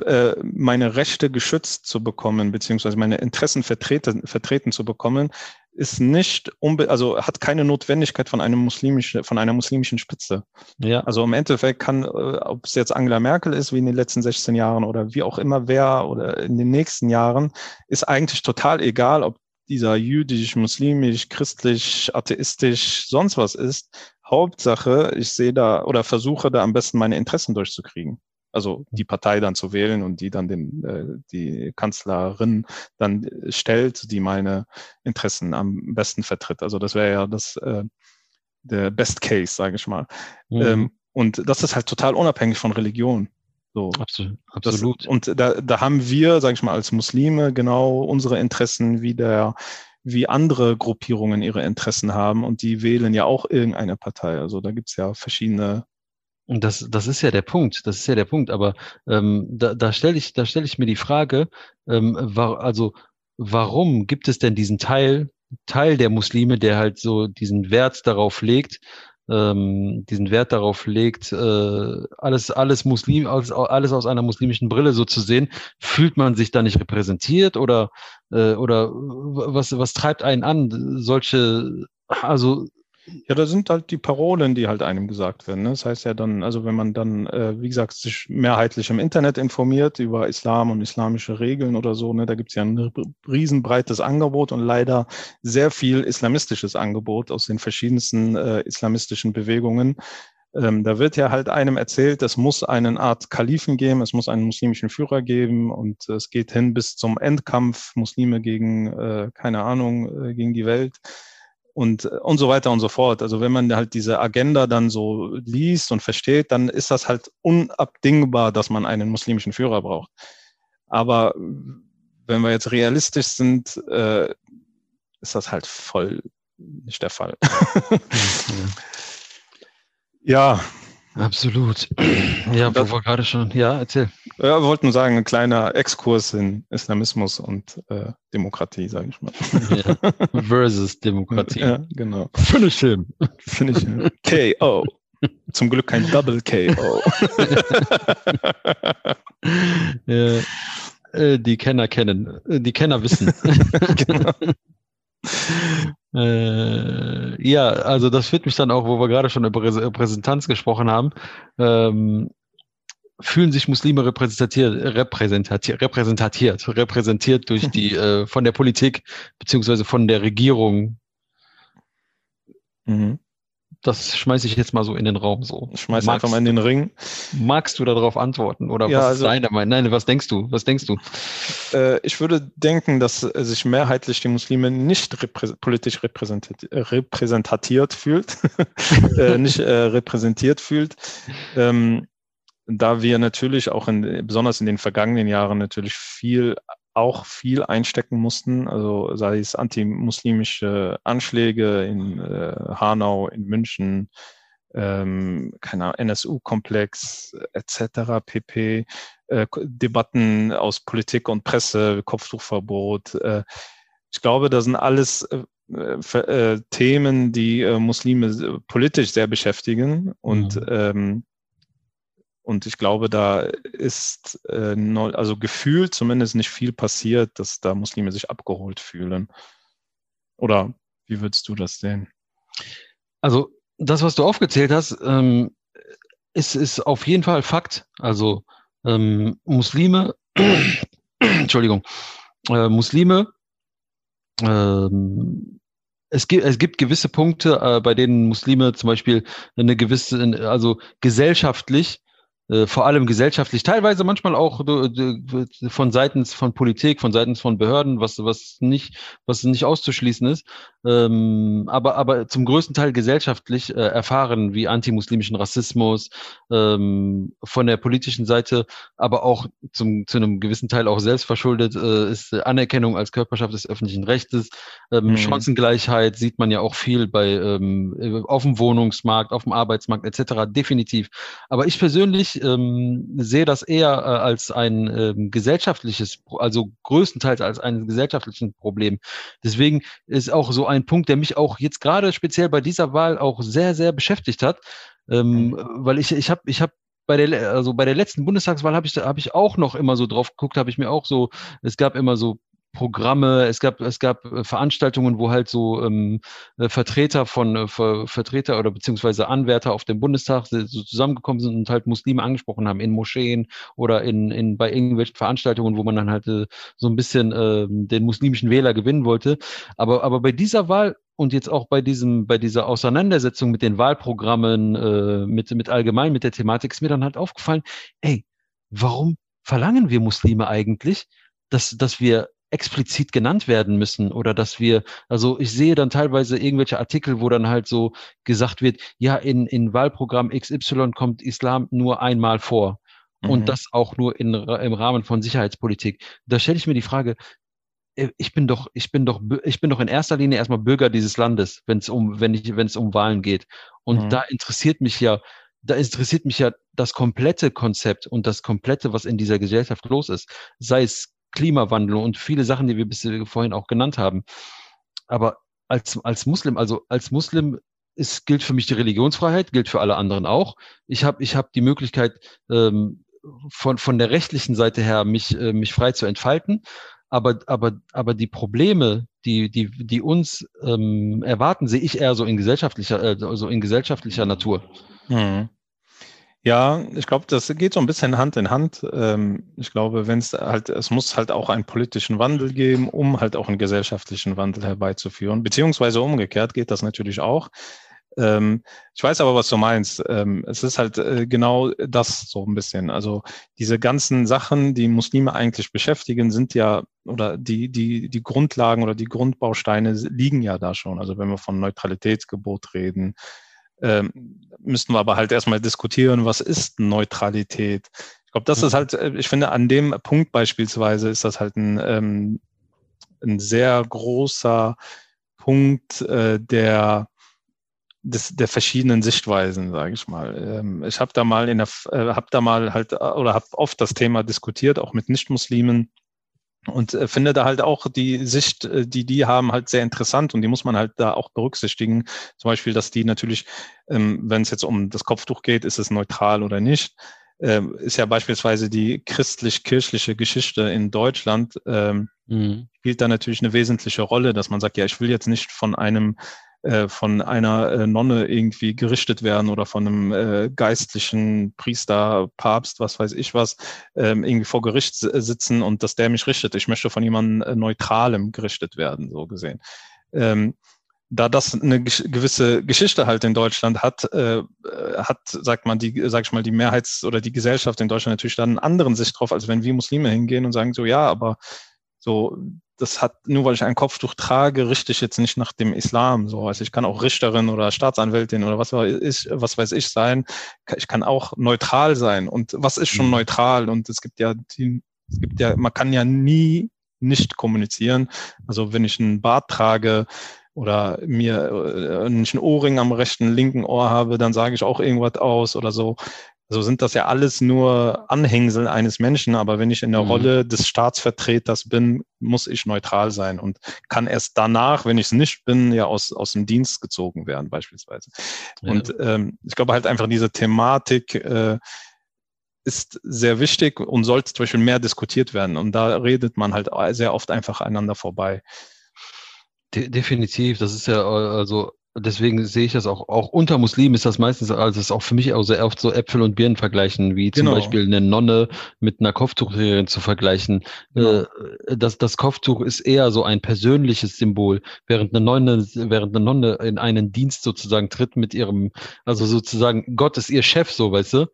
äh, meine Rechte geschützt zu bekommen, beziehungsweise meine Interessen vertreten, vertreten zu bekommen, ist nicht unbe also hat keine Notwendigkeit von einem muslimischen, von einer muslimischen Spitze. Ja. Also im Endeffekt kann, äh, ob es jetzt Angela Merkel ist, wie in den letzten 16 Jahren oder wie auch immer wer oder in den nächsten Jahren, ist eigentlich total egal, ob dieser jüdisch, muslimisch, christlich, atheistisch, sonst was ist. Hauptsache, ich sehe da oder versuche da am besten meine Interessen durchzukriegen. Also die Partei dann zu wählen und die dann den, äh, die Kanzlerin dann stellt, die meine Interessen am besten vertritt. Also das wäre ja das äh, der Best Case, sage ich mal. Mhm. Ähm, und das ist halt total unabhängig von Religion. So. Absolut. absolut. Das, und da, da haben wir, sage ich mal, als Muslime genau unsere Interessen wie der wie andere Gruppierungen ihre Interessen haben und die wählen ja auch irgendeine Partei. Also da gibt's ja verschiedene. Und das, das ist ja der Punkt, das ist ja der Punkt. Aber ähm, da, da stelle ich, da stelle ich mir die Frage, ähm, war, also warum gibt es denn diesen Teil, Teil der Muslime, der halt so diesen Wert darauf legt, ähm, diesen Wert darauf legt, äh, alles, alles Muslim, alles, alles aus einer muslimischen Brille so zu sehen, fühlt man sich da nicht repräsentiert oder, äh, oder was, was treibt einen an, solche, also ja, da sind halt die Parolen, die halt einem gesagt werden. Ne? Das heißt ja dann, also wenn man dann, äh, wie gesagt, sich mehrheitlich im Internet informiert über Islam und islamische Regeln oder so, ne, da gibt's ja ein riesenbreites Angebot und leider sehr viel islamistisches Angebot aus den verschiedensten äh, islamistischen Bewegungen. Ähm, da wird ja halt einem erzählt, es muss eine Art Kalifen geben, es muss einen muslimischen Führer geben und es geht hin bis zum Endkampf, Muslime gegen, äh, keine Ahnung, äh, gegen die Welt und, und so weiter und so fort. Also wenn man halt diese Agenda dann so liest und versteht, dann ist das halt unabdingbar, dass man einen muslimischen Führer braucht. Aber wenn wir jetzt realistisch sind, äh, ist das halt voll nicht der Fall. <laughs> ja, Absolut. <clears throat> Ja, wo wir gerade schon, ja, erzähl. Ja, wir wollten sagen, ein kleiner Exkurs in Islamismus und äh, Demokratie, sage ich mal. Ja. <laughs> Versus Demokratie. Ja, genau. Finish him. Finish him. KO. Zum Glück kein Double KO. <laughs> <laughs> ja, äh, die Kenner kennen, äh, die Kenner wissen. genau. Äh, ja, also das führt mich dann auch, wo wir gerade schon über Repräsentanz gesprochen haben. Ähm, fühlen sich Muslime repräsentiert, repräsentiert, repräsentiert, repräsentiert durch <laughs> die äh, von der Politik beziehungsweise von der Regierung. Mhm das schmeiße ich jetzt mal so in den Raum so. Schmeiß magst, einfach mal in den Ring. Magst du darauf antworten oder ja, was also, ist deine Meinung? Nein, was denkst du? Was denkst du? Äh, ich würde denken, dass sich mehrheitlich die Muslime nicht reprä politisch repräsentiert, repräsentatiert fühlt, <laughs> äh, nicht äh, repräsentiert fühlt. Ähm, da wir natürlich auch in, besonders in den vergangenen Jahren natürlich viel auch viel einstecken mussten, also sei es antimuslimische Anschläge in äh, Hanau, in München, ähm, keine NSU-Komplex etc. pp. Äh, Debatten aus Politik und Presse, Kopftuchverbot. Äh, ich glaube, das sind alles äh, äh Themen, die äh, Muslime politisch sehr beschäftigen und mhm. ähm, und ich glaube, da ist äh, also gefühlt zumindest nicht viel passiert, dass da Muslime sich abgeholt fühlen. Oder wie würdest du das sehen? Also das, was du aufgezählt hast, ähm, ist, ist auf jeden Fall Fakt. Also ähm, Muslime, <clears throat> Entschuldigung, äh, Muslime, ähm, es gibt, es gibt gewisse Punkte, äh, bei denen Muslime zum Beispiel eine gewisse, also gesellschaftlich vor allem gesellschaftlich, teilweise manchmal auch von seitens von Politik, von seitens von Behörden, was, was nicht, was nicht auszuschließen ist, ähm, aber, aber zum größten Teil gesellschaftlich äh, erfahren, wie antimuslimischen Rassismus, ähm, von der politischen Seite, aber auch zum, zu einem gewissen Teil auch selbstverschuldet äh, ist Anerkennung als Körperschaft des öffentlichen Rechtes, ähm, mhm. Chancengleichheit sieht man ja auch viel bei ähm, auf dem Wohnungsmarkt, auf dem Arbeitsmarkt etc. definitiv. Aber ich persönlich ähm, sehe das eher äh, als ein ähm, gesellschaftliches, also größtenteils als ein gesellschaftliches Problem. Deswegen ist auch so ein Punkt, der mich auch jetzt gerade speziell bei dieser Wahl auch sehr, sehr beschäftigt hat, ähm, mhm. weil ich, ich habe, ich habe bei der, also bei der letzten Bundestagswahl habe ich, habe ich auch noch immer so drauf geguckt, habe ich mir auch so, es gab immer so Programme, es gab, es gab äh, Veranstaltungen, wo halt so ähm, äh, Vertreter von äh, Ver, Vertreter oder beziehungsweise Anwärter auf dem Bundestag so zusammengekommen sind und halt Muslime angesprochen haben in Moscheen oder in, in bei irgendwelchen Veranstaltungen, wo man dann halt äh, so ein bisschen äh, den muslimischen Wähler gewinnen wollte. Aber, aber bei dieser Wahl und jetzt auch bei diesem, bei dieser Auseinandersetzung mit den Wahlprogrammen, äh, mit, mit allgemein, mit der Thematik, ist mir dann halt aufgefallen, ey, warum verlangen wir Muslime eigentlich, dass, dass wir explizit genannt werden müssen oder dass wir, also ich sehe dann teilweise irgendwelche Artikel, wo dann halt so gesagt wird, ja, in, in Wahlprogramm XY kommt Islam nur einmal vor. Mhm. Und das auch nur in, im Rahmen von Sicherheitspolitik. Da stelle ich mir die Frage, äh, ich bin doch, ich bin doch, ich bin doch in erster Linie erstmal Bürger dieses Landes, wenn es um, wenn ich, wenn es um Wahlen geht. Und mhm. da interessiert mich ja, da interessiert mich ja das komplette Konzept und das komplette, was in dieser Gesellschaft los ist. Sei es Klimawandel und viele Sachen, die wir bis vorhin auch genannt haben. Aber als, als Muslim, also als Muslim ist, gilt für mich die Religionsfreiheit, gilt für alle anderen auch. Ich habe ich hab die Möglichkeit, ähm, von, von der rechtlichen Seite her mich, äh, mich frei zu entfalten. Aber, aber, aber die Probleme, die, die, die uns ähm, erwarten, sehe ich eher so in gesellschaftlicher, äh, so in gesellschaftlicher Natur. Mhm. Ja, ich glaube, das geht so ein bisschen Hand in Hand. Ähm, ich glaube, wenn es halt, es muss halt auch einen politischen Wandel geben, um halt auch einen gesellschaftlichen Wandel herbeizuführen. Beziehungsweise umgekehrt geht das natürlich auch. Ähm, ich weiß aber, was du meinst. Ähm, es ist halt äh, genau das so ein bisschen. Also diese ganzen Sachen, die Muslime eigentlich beschäftigen, sind ja oder die, die, die Grundlagen oder die Grundbausteine liegen ja da schon. Also wenn wir von Neutralitätsgebot reden, ähm, müssten wir aber halt erstmal diskutieren, was ist Neutralität? Ich glaube, das ist mhm. halt, äh, ich finde, an dem Punkt beispielsweise ist das halt ein, ähm, ein sehr großer Punkt äh, der des, der verschiedenen Sichtweisen, sage ich mal. Ähm, ich habe da mal in der, äh, habe da mal halt äh, oder habe oft das Thema diskutiert, auch mit Nichtmuslimen und äh, finde da halt auch die Sicht, äh, die die haben, halt sehr interessant und die muss man halt da auch berücksichtigen. Zum Beispiel, dass die natürlich, ähm, wenn es jetzt um das Kopftuch geht, ist es neutral oder nicht. Ähm, ist ja beispielsweise die christlich-kirchliche Geschichte in Deutschland ähm, mhm. spielt da natürlich eine wesentliche Rolle, dass man sagt, ja, ich will jetzt nicht von einem äh, von einer äh, Nonne irgendwie gerichtet werden oder von einem äh, geistlichen Priester, Papst, was weiß ich was, ähm, irgendwie vor Gericht sitzen und dass der mich richtet. Ich möchte von jemandem äh, Neutralem gerichtet werden, so gesehen. Ähm, da das eine gewisse Geschichte halt in Deutschland hat, äh, hat, sagt man, die, sag ich mal, die Mehrheits- oder die Gesellschaft in Deutschland natürlich dann einen anderen Sicht drauf, als wenn wir Muslime hingehen und sagen so, ja, aber so, das hat, nur weil ich ein Kopftuch trage, richte ich jetzt nicht nach dem Islam. So, also ich kann auch Richterin oder Staatsanwältin oder was weiß ich, was weiß ich sein. Ich kann auch neutral sein. Und was ist schon mhm. neutral? Und es gibt ja, die, es gibt ja, man kann ja nie nicht kommunizieren. Also wenn ich einen Bart trage, oder mir, äh, einen Ohrring am rechten, linken Ohr habe, dann sage ich auch irgendwas aus oder so. Also sind das ja alles nur Anhängsel eines Menschen, aber wenn ich in der mhm. Rolle des Staatsvertreters bin, muss ich neutral sein und kann erst danach, wenn ich es nicht bin, ja aus, aus dem Dienst gezogen werden, beispielsweise. Ja. Und ähm, ich glaube halt einfach diese Thematik äh, ist sehr wichtig und sollte zum Beispiel mehr diskutiert werden. Und da redet man halt sehr oft einfach einander vorbei. De definitiv, das ist ja also deswegen sehe ich das auch, auch unter Muslimen ist das meistens, also ist auch für mich auch sehr oft so Äpfel und Birnen vergleichen, wie zum genau. Beispiel eine Nonne mit einer Kopftuchträgerin zu vergleichen. Genau. Äh, das, das Kopftuch ist eher so ein persönliches Symbol, während eine Nonne, während eine Nonne in einen Dienst sozusagen tritt mit ihrem, also sozusagen Gott ist ihr Chef, so weißt du.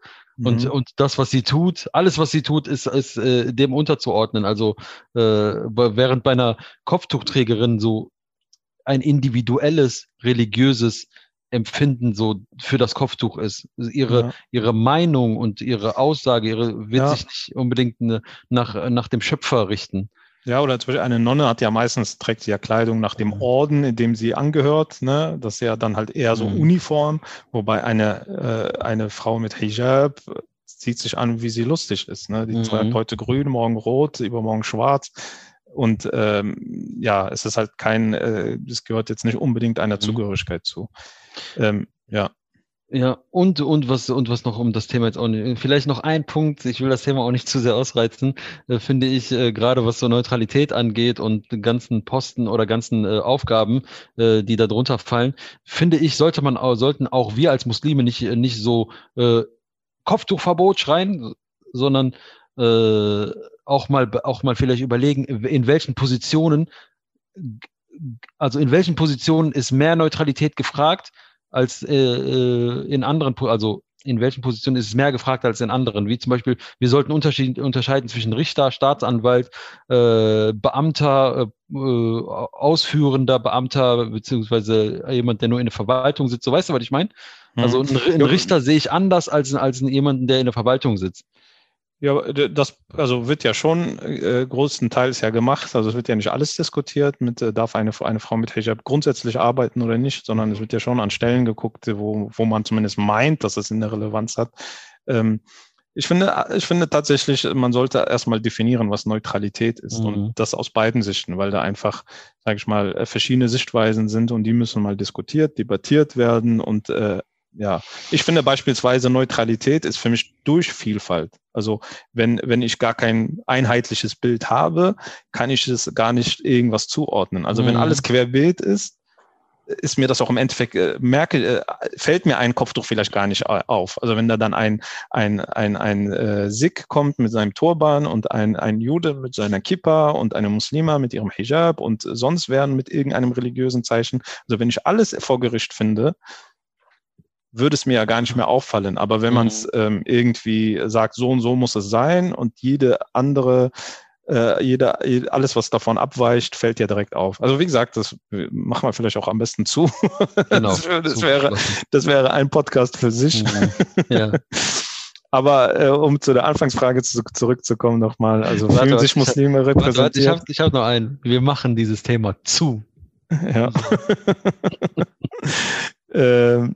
Und, mhm. und das, was sie tut, alles, was sie tut, ist, ist äh, dem unterzuordnen. Also äh, während bei einer Kopftuchträgerin so ein individuelles religiöses Empfinden so für das Kopftuch ist. Ihre, ja. ihre Meinung und ihre Aussage ihre, wird ja. sich nicht unbedingt eine, nach, nach dem Schöpfer richten. Ja, oder zum Beispiel eine Nonne hat ja meistens, trägt sie ja Kleidung nach dem Orden, in dem sie angehört. Ne? Das ist ja dann halt eher so mhm. Uniform, wobei eine, äh, eine Frau mit Hijab zieht sich an, wie sie lustig ist. Ne? Die mhm. heute grün, morgen rot, übermorgen schwarz. Und ähm, ja, es ist halt kein, äh, es gehört jetzt nicht unbedingt einer mhm. Zugehörigkeit zu. Ähm, ja. Ja, und, und was, und was noch um das Thema jetzt auch nicht, vielleicht noch ein Punkt, ich will das Thema auch nicht <laughs> zu sehr ausreizen, äh, finde ich, äh, gerade was so Neutralität angeht und ganzen Posten oder ganzen äh, Aufgaben, äh, die da drunter fallen, finde ich, sollte man auch, sollten auch wir als Muslime nicht, nicht so äh, Kopftuchverbot schreien, sondern äh, auch mal, auch mal vielleicht überlegen, in welchen Positionen, also in welchen Positionen ist mehr Neutralität gefragt als äh, äh in anderen, also in welchen Positionen ist es mehr gefragt als in anderen. Wie zum Beispiel, wir sollten unterscheiden zwischen Richter, Staatsanwalt, äh, Beamter, äh, ausführender Beamter, beziehungsweise jemand, der nur in der Verwaltung sitzt. So weißt du, was ich meine? Also mhm. einen, einen Richter sehe ich anders als, als jemanden, der in der Verwaltung sitzt. Ja, das also wird ja schon äh, größtenteils ja gemacht. Also es wird ja nicht alles diskutiert mit, äh, darf eine, eine Frau mit Hijab grundsätzlich arbeiten oder nicht, sondern es wird ja schon an Stellen geguckt, wo, wo man zumindest meint, dass es eine Relevanz hat. Ähm, ich finde, ich finde tatsächlich, man sollte erstmal definieren, was Neutralität ist mhm. und das aus beiden Sichten, weil da einfach, sage ich mal, verschiedene Sichtweisen sind und die müssen mal diskutiert, debattiert werden und äh, ja, ich finde beispielsweise Neutralität ist für mich durch Vielfalt. Also wenn, wenn ich gar kein einheitliches Bild habe, kann ich es gar nicht irgendwas zuordnen. Also mhm. wenn alles querbeet ist, ist mir das auch im Endeffekt, äh, merke, äh, fällt mir ein Kopftuch vielleicht gar nicht auf. Also wenn da dann ein, ein, ein, ein äh, Sikh kommt mit seinem Turban und ein, ein Jude mit seiner Kippa und eine Muslima mit ihrem Hijab und sonst werden mit irgendeinem religiösen Zeichen. Also wenn ich alles vor Gericht finde, würde es mir ja gar nicht mehr auffallen. Aber wenn man es mhm. ähm, irgendwie sagt, so und so muss es sein und jede andere, äh, jeder, alles, was davon abweicht, fällt ja direkt auf. Also wie gesagt, das machen wir vielleicht auch am besten zu. <laughs> Genau, das, das wäre, das wäre ein Podcast für sich. Mhm. <laughs> Ja. Aber äh, um zu der Anfangsfrage zu, zurückzukommen nochmal, also warte, fühlen sich Muslime repräsentiert? ich habe hab noch einen. Wir machen dieses Thema zu. <laughs> Ja. ähm,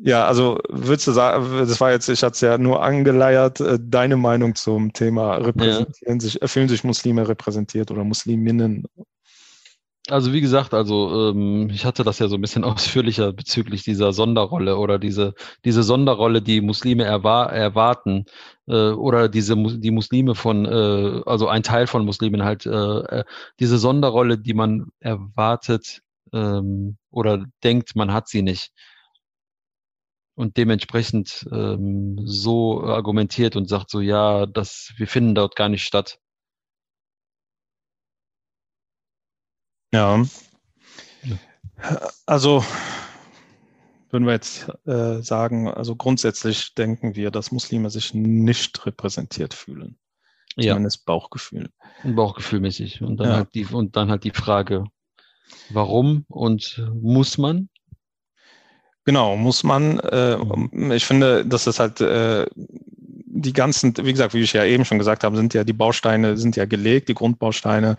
ja, also würdest du sagen, das war jetzt, ich hatte es ja nur angeleiert, äh, deine Meinung zum Thema repräsentieren ja. sich, fühlen sich Muslime repräsentiert oder Musliminnen? Also wie gesagt, also ähm, ich hatte das ja so ein bisschen <laughs> ausführlicher bezüglich dieser Sonderrolle oder diese diese Sonderrolle, die Muslime erwar erwarten äh, oder diese die Muslime von äh, also ein Teil von Muslimen halt äh, äh, diese Sonderrolle, die man erwartet ähm, oder denkt, man hat sie nicht und dementsprechend ähm, so argumentiert und sagt so, ja, das, wir finden dort gar nicht statt. Ja. Also würden wir jetzt äh, sagen, also grundsätzlich denken wir, dass Muslime sich nicht repräsentiert fühlen. Zumindest ja. Bauchgefühl. Bauchgefühlmäßig. Und dann, ja. halt die, und dann halt die Frage, warum und muss man? Genau, muss man. Äh, mhm. ich finde, dass das halt äh, die ganzen, wie gesagt, wie ich ja eben schon gesagt habe, sind ja die Bausteine, sind ja gelegt, die Grundbausteine.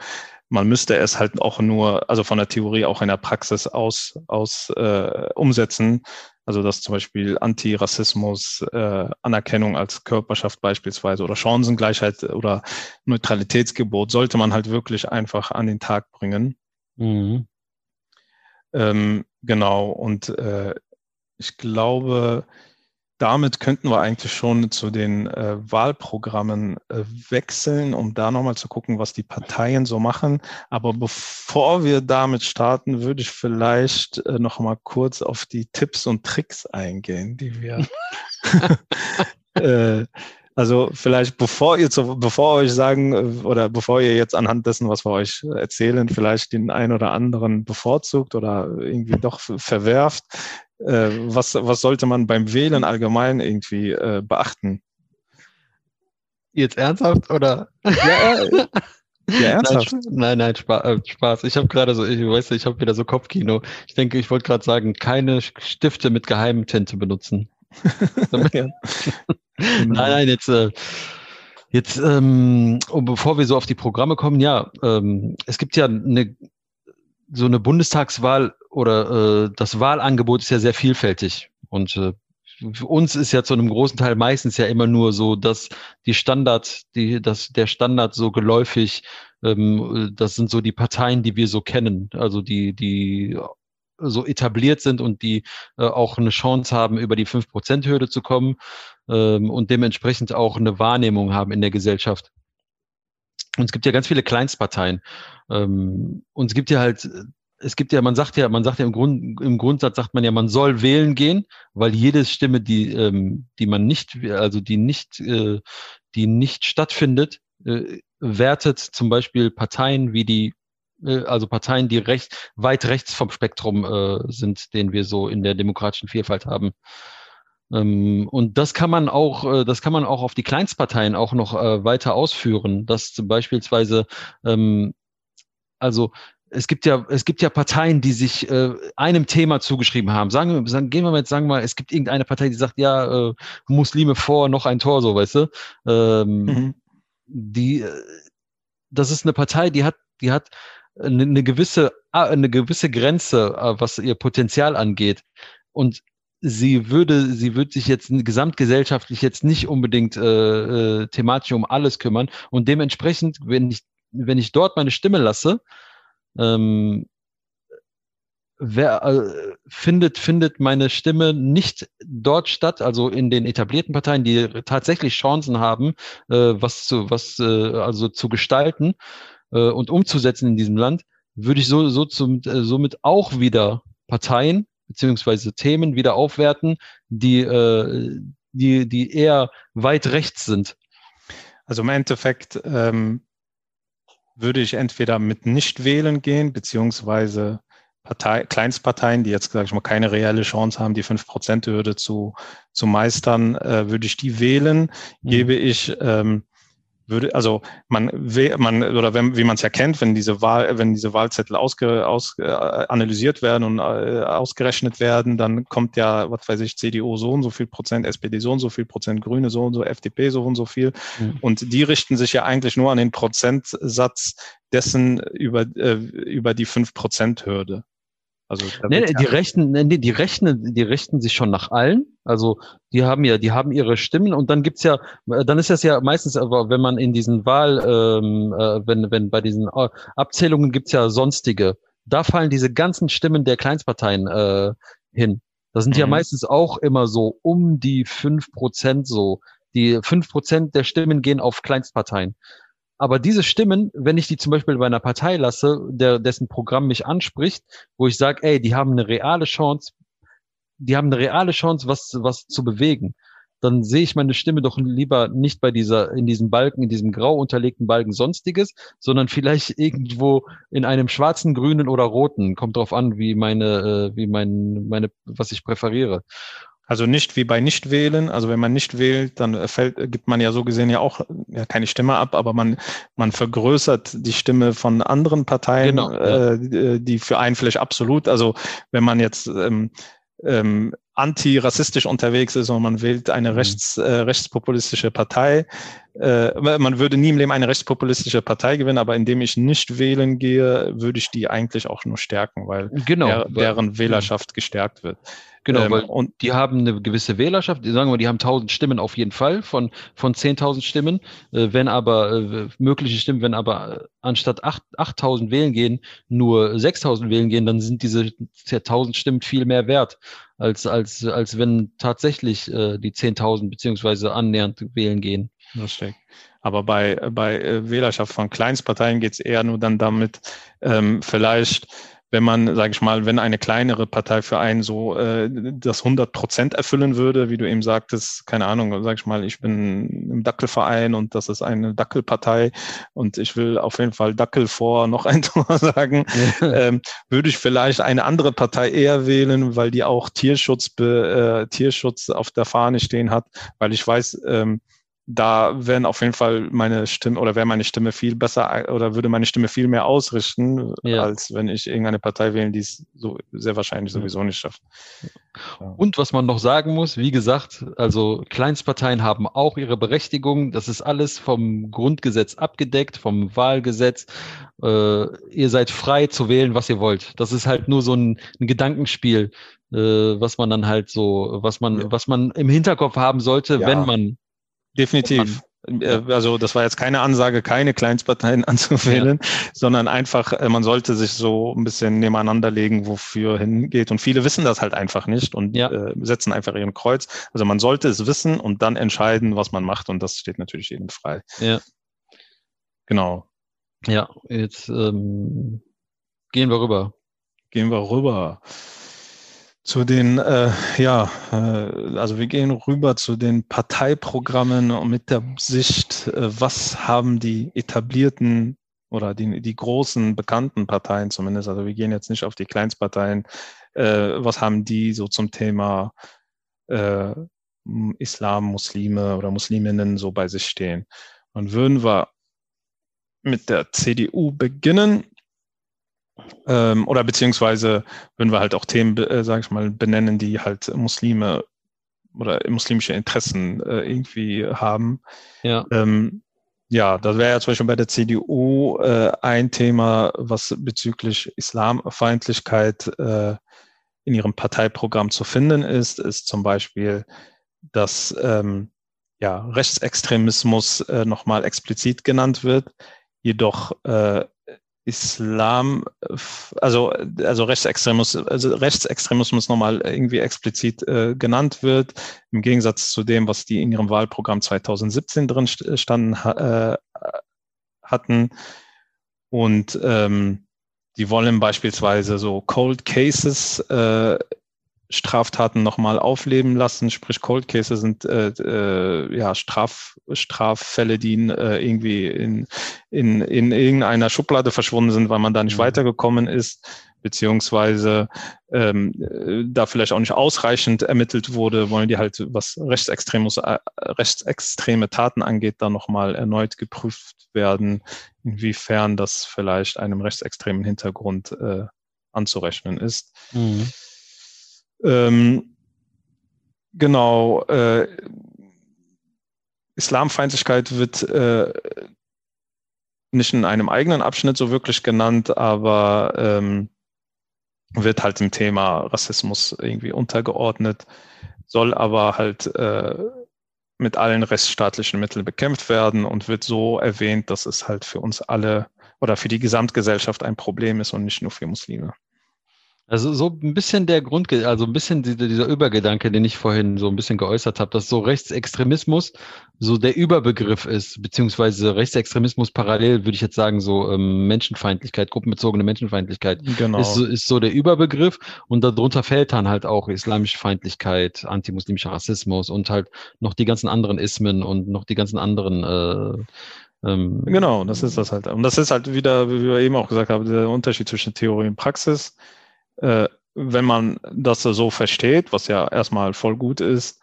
Man müsste es halt auch nur, also von der Theorie auch in der Praxis aus, aus äh, umsetzen. Also dass zum Beispiel Antirassismus, äh, Anerkennung als Körperschaft beispielsweise oder Chancengleichheit oder Neutralitätsgebot sollte man halt wirklich einfach an den Tag bringen. Mhm. Ähm, genau, und äh, ich glaube, damit könnten wir eigentlich schon zu den äh, Wahlprogrammen äh, wechseln, um da nochmal zu gucken, was die Parteien so machen. Aber bevor wir damit starten, würde ich vielleicht äh, nochmal kurz auf die Tipps und Tricks eingehen, die wir <laughs> <laughs> äh, also vielleicht bevor ihr zu, bevor euch sagen äh, oder bevor ihr jetzt anhand dessen, was wir euch erzählen, vielleicht den einen oder anderen bevorzugt oder irgendwie doch verwerft, äh, was, was sollte man beim Wählen allgemein irgendwie äh, beachten? Jetzt ernsthaft oder? Ja, ja <laughs> ernsthaft. Nein, nein, Spaß. Äh, Spaß. Ich habe gerade so, ich weiß, ich habe wieder so Kopfkino. Ich denke, ich wollte gerade sagen, keine Stifte mit Geheimtinte benutzen. <laughs> <laughs> nein, nein, jetzt, äh, jetzt, ähm, bevor wir so auf die Programme kommen, ja, ähm, es gibt ja eine, so eine Bundestagswahl oder äh, das Wahlangebot ist ja sehr vielfältig und äh, für uns ist ja zu einem großen Teil meistens ja immer nur so, dass die Standard, die, dass der Standard so geläufig, ähm, das sind so die Parteien, die wir so kennen, also die, die so etabliert sind und die äh, auch eine Chance haben, über die 5%-Hürde zu kommen ähm, und dementsprechend auch eine Wahrnehmung haben in der Gesellschaft. Und es gibt ja ganz viele Kleinstparteien. Ähm, und es gibt ja halt, es gibt ja, man sagt ja, man sagt ja im, Grund, im Grundsatz sagt man ja, man soll wählen gehen, weil jede Stimme, die, ähm, die man nicht, also die nicht, äh, die nicht stattfindet, äh, wertet zum Beispiel Parteien wie die äh, also Parteien, die recht, weit rechts vom Spektrum äh, sind, den wir so in der demokratischen Vielfalt haben. Ähm, und das kann man auch, äh, das kann man auch auf die Kleinstparteien auch noch äh, weiter ausführen, dass beispielsweise, ähm, also es gibt ja, es gibt ja Parteien, die sich äh, einem Thema zugeschrieben haben. Sagen wir, sagen, gehen wir mal jetzt, sagen wir mal, es gibt irgendeine Partei, die sagt, ja, äh, Muslime vor, noch ein Tor, so, weißt du? Ähm, mhm. Die, äh, das ist eine Partei, die hat, die hat eine, eine gewisse, eine gewisse Grenze, äh, was ihr Potenzial angeht. Und sie würde, sie würde sich jetzt gesamtgesellschaftlich jetzt nicht unbedingt äh, äh, thematisch um alles kümmern. Und dementsprechend, wenn ich, wenn ich dort meine Stimme lasse, ähm, wer, äh, findet, findet meine Stimme nicht dort statt, also in den etablierten Parteien, die tatsächlich Chancen haben, äh, was zu, was, äh, also zu gestalten äh, und umzusetzen in diesem Land, würde ich so, so zum, äh, somit auch wieder Parteien beziehungsweise Themen wieder aufwerten, die, äh, die, die eher weit rechts sind. Also im Endeffekt ähm, würde ich entweder mit Nicht-Wählen gehen, beziehungsweise Partei, Kleinstparteien, die jetzt, sage ich mal, keine reelle Chance haben, die 5%-Hürde zu, zu meistern, äh, würde ich die wählen. Mhm. Gebe ich ähm, würde, also man, man oder wenn, wie man es ja kennt, wenn diese Wahl, wenn diese Wahlzettel ausge, aus, äh, analysiert werden und äh, ausgerechnet werden, dann kommt ja, was weiß ich, CDU so und so viel Prozent, SPD so und so viel Prozent, Grüne so und so, FDP so und so viel. Mhm. Und die richten sich ja eigentlich nur an den Prozentsatz dessen über, äh, über die 5-Prozent-Hürde. Also nee, die rechten, nee, die rechnen, die richten sich schon nach allen. Also die haben ja, die haben ihre Stimmen und dann gibt's ja, dann ist das ja meistens, aber wenn man in diesen Wahl, ähm, äh, wenn wenn bei diesen äh, Abzählungen gibt's ja sonstige, da fallen diese ganzen Stimmen der Kleinstparteien äh, hin. Das sind mhm. ja meistens auch immer so um die fünf Prozent so. Die fünf Prozent der Stimmen gehen auf Kleinstparteien. Aber diese Stimmen, wenn ich die zum Beispiel bei einer Partei lasse, der, dessen Programm mich anspricht, wo ich sage, ey, die haben eine reale Chance, die haben eine reale Chance, was, was zu bewegen, dann sehe ich meine Stimme doch lieber nicht bei dieser, in diesem Balken, in diesem grau unterlegten Balken sonstiges, sondern vielleicht <laughs> irgendwo in einem schwarzen, grünen oder roten. Kommt drauf an, wie meine, äh, wie mein, meine, was ich präferiere. Also nicht wie bei Nichtwählen. Also wenn man nicht wählt, dann fällt, gibt man ja so gesehen ja auch ja, keine Stimme ab, aber man, man vergrößert die Stimme von anderen Parteien, genau, ja. äh, die für einen vielleicht absolut. Also wenn man jetzt ähm, ähm, antirassistisch unterwegs ist und man wählt eine mhm. rechts, äh, rechtspopulistische Partei. Äh, man würde nie im Leben eine rechtspopulistische Partei gewinnen, aber indem ich nicht wählen gehe, würde ich die eigentlich auch nur stärken, weil genau, der, deren Wählerschaft gestärkt wird. Genau, ähm, weil und die haben eine gewisse Wählerschaft, die sagen wir, die haben 1000 Stimmen auf jeden Fall von, von 10.000 Stimmen. Äh, wenn aber äh, mögliche Stimmen, wenn aber äh, anstatt 8, 8000 wählen gehen, nur 6000 wählen gehen, dann sind diese 1000 Stimmen viel mehr wert, als, als, als wenn tatsächlich äh, die 10.000 beziehungsweise annähernd wählen gehen. Lustig. Aber bei, bei äh, Wählerschaft von Kleinstparteien geht es eher nur dann damit, ähm, vielleicht wenn man, sage ich mal, wenn eine kleinere Partei für einen so äh, das 100 Prozent erfüllen würde, wie du eben sagtest, keine Ahnung, sage ich mal, ich bin im Dackelverein und das ist eine Dackelpartei und ich will auf jeden Fall Dackel vor <laughs> noch ein Tor sagen, ähm, würde ich vielleicht eine andere Partei eher wählen, weil die auch Tierschutz, äh, Tierschutz auf der Fahne stehen hat, weil ich weiß, ähm, da wären auf jeden Fall meine Stimme oder wäre meine Stimme viel besser oder würde meine Stimme viel mehr ausrichten, ja. als wenn ich irgendeine Partei wählen, die es so sehr wahrscheinlich sowieso nicht schafft. Ja. Und was man noch sagen muss, wie gesagt, also Kleinstparteien haben auch ihre Berechtigung. Das ist alles vom Grundgesetz abgedeckt, vom Wahlgesetz. Äh, ihr seid frei zu wählen, was ihr wollt. Das ist halt nur so ein, ein Gedankenspiel, äh, was man dann halt so, was man, ja. was man im Hinterkopf haben sollte, wenn man Definitiv. Äh, also das war jetzt keine Ansage, keine Kleinstparteien <laughs> anzuwählen, ja. sondern einfach, äh, man sollte sich so ein bisschen nebeneinander legen, wofür hingeht. Und viele wissen das halt einfach nicht und ja. äh, setzen einfach ihren Kreuz. Also man sollte es wissen und dann entscheiden, was man macht. Und das steht natürlich jedem frei. Ja. Genau. Ja, jetzt ähm, gehen wir rüber. Gehen wir rüber zu den, äh, ja, äh, also wir gehen rüber zu den Parteiprogrammen und mit der Sicht, äh, was haben die etablierten oder die, die großen bekannten Parteien zumindest, also wir gehen jetzt nicht auf die Kleinstparteien, äh, was haben die so zum Thema äh, Islam, Muslime oder Musliminnen so bei sich stehen. Und würden wir mit der CDU beginnen, ähm, oder beziehungsweise würden wir halt auch Themen, äh, sage ich mal, benennen, die halt Muslime oder muslimische Interessen äh, irgendwie haben. Ja. Ähm, ja, das wäre ja zum Beispiel bei der CDU äh, ein Thema, was bezüglich Islamfeindlichkeit äh, in ihrem Parteiprogramm zu finden ist, ist zum Beispiel, dass ähm, ja, Rechtsextremismus äh, nochmal explizit genannt wird, jedoch äh, Islam, also, also Rechtsextremismus, also Rechtsextremismus nochmal irgendwie explizit äh, genannt wird, im Gegensatz zu dem, was die in ihrem Wahlprogramm 2017 drin standen äh, hatten. Und ähm, die wollen beispielsweise so Cold Cases äh, Straftaten nochmal aufleben lassen, sprich Cold Cases sind äh, äh, ja Straf, Straffälle, die äh, irgendwie in, in, in irgendeiner Schublade verschwunden sind, weil man da nicht mhm. weitergekommen ist, beziehungsweise ähm, da vielleicht auch nicht ausreichend ermittelt wurde, wollen die halt, was Rechtsextremus, äh, rechtsextreme Taten angeht, da nochmal erneut geprüft werden, inwiefern das vielleicht einem rechtsextremen Hintergrund äh, anzurechnen ist. Mhm. Ähm, genau, äh, Islamfeindlichkeit wird äh, nicht in einem eigenen Abschnitt so wirklich genannt, aber ähm, wird halt im Thema Rassismus irgendwie untergeordnet, soll aber halt äh, mit allen rechtsstaatlichen Mitteln bekämpft werden und wird so erwähnt, dass es halt für uns alle oder für die Gesamtgesellschaft ein Problem ist und nicht nur für Muslime. Also so ein bisschen der Grund, also ein bisschen dieser, Übergedanke, den ich vorhin so ein bisschen geäußert habe, dass so Rechtsextremismus so der Überbegriff ist, beziehungsweise Rechtsextremismus parallel, würde ich jetzt sagen, so ähm, Menschenfeindlichkeit, gruppenbezogene Menschenfeindlichkeit genau. ist, so, ist so der Überbegriff und darunter fällt dann halt auch islamische Feindlichkeit, antimuslimischer Rassismus und halt noch die ganzen anderen Ismen und noch die ganzen anderen äh, ähm, Genau, das ist das halt. Und das ist halt wieder, wie wir eben auch gesagt haben, der Unterschied zwischen Theorie und Praxis äh, wenn man das so versteht, was ja erstmal voll gut ist,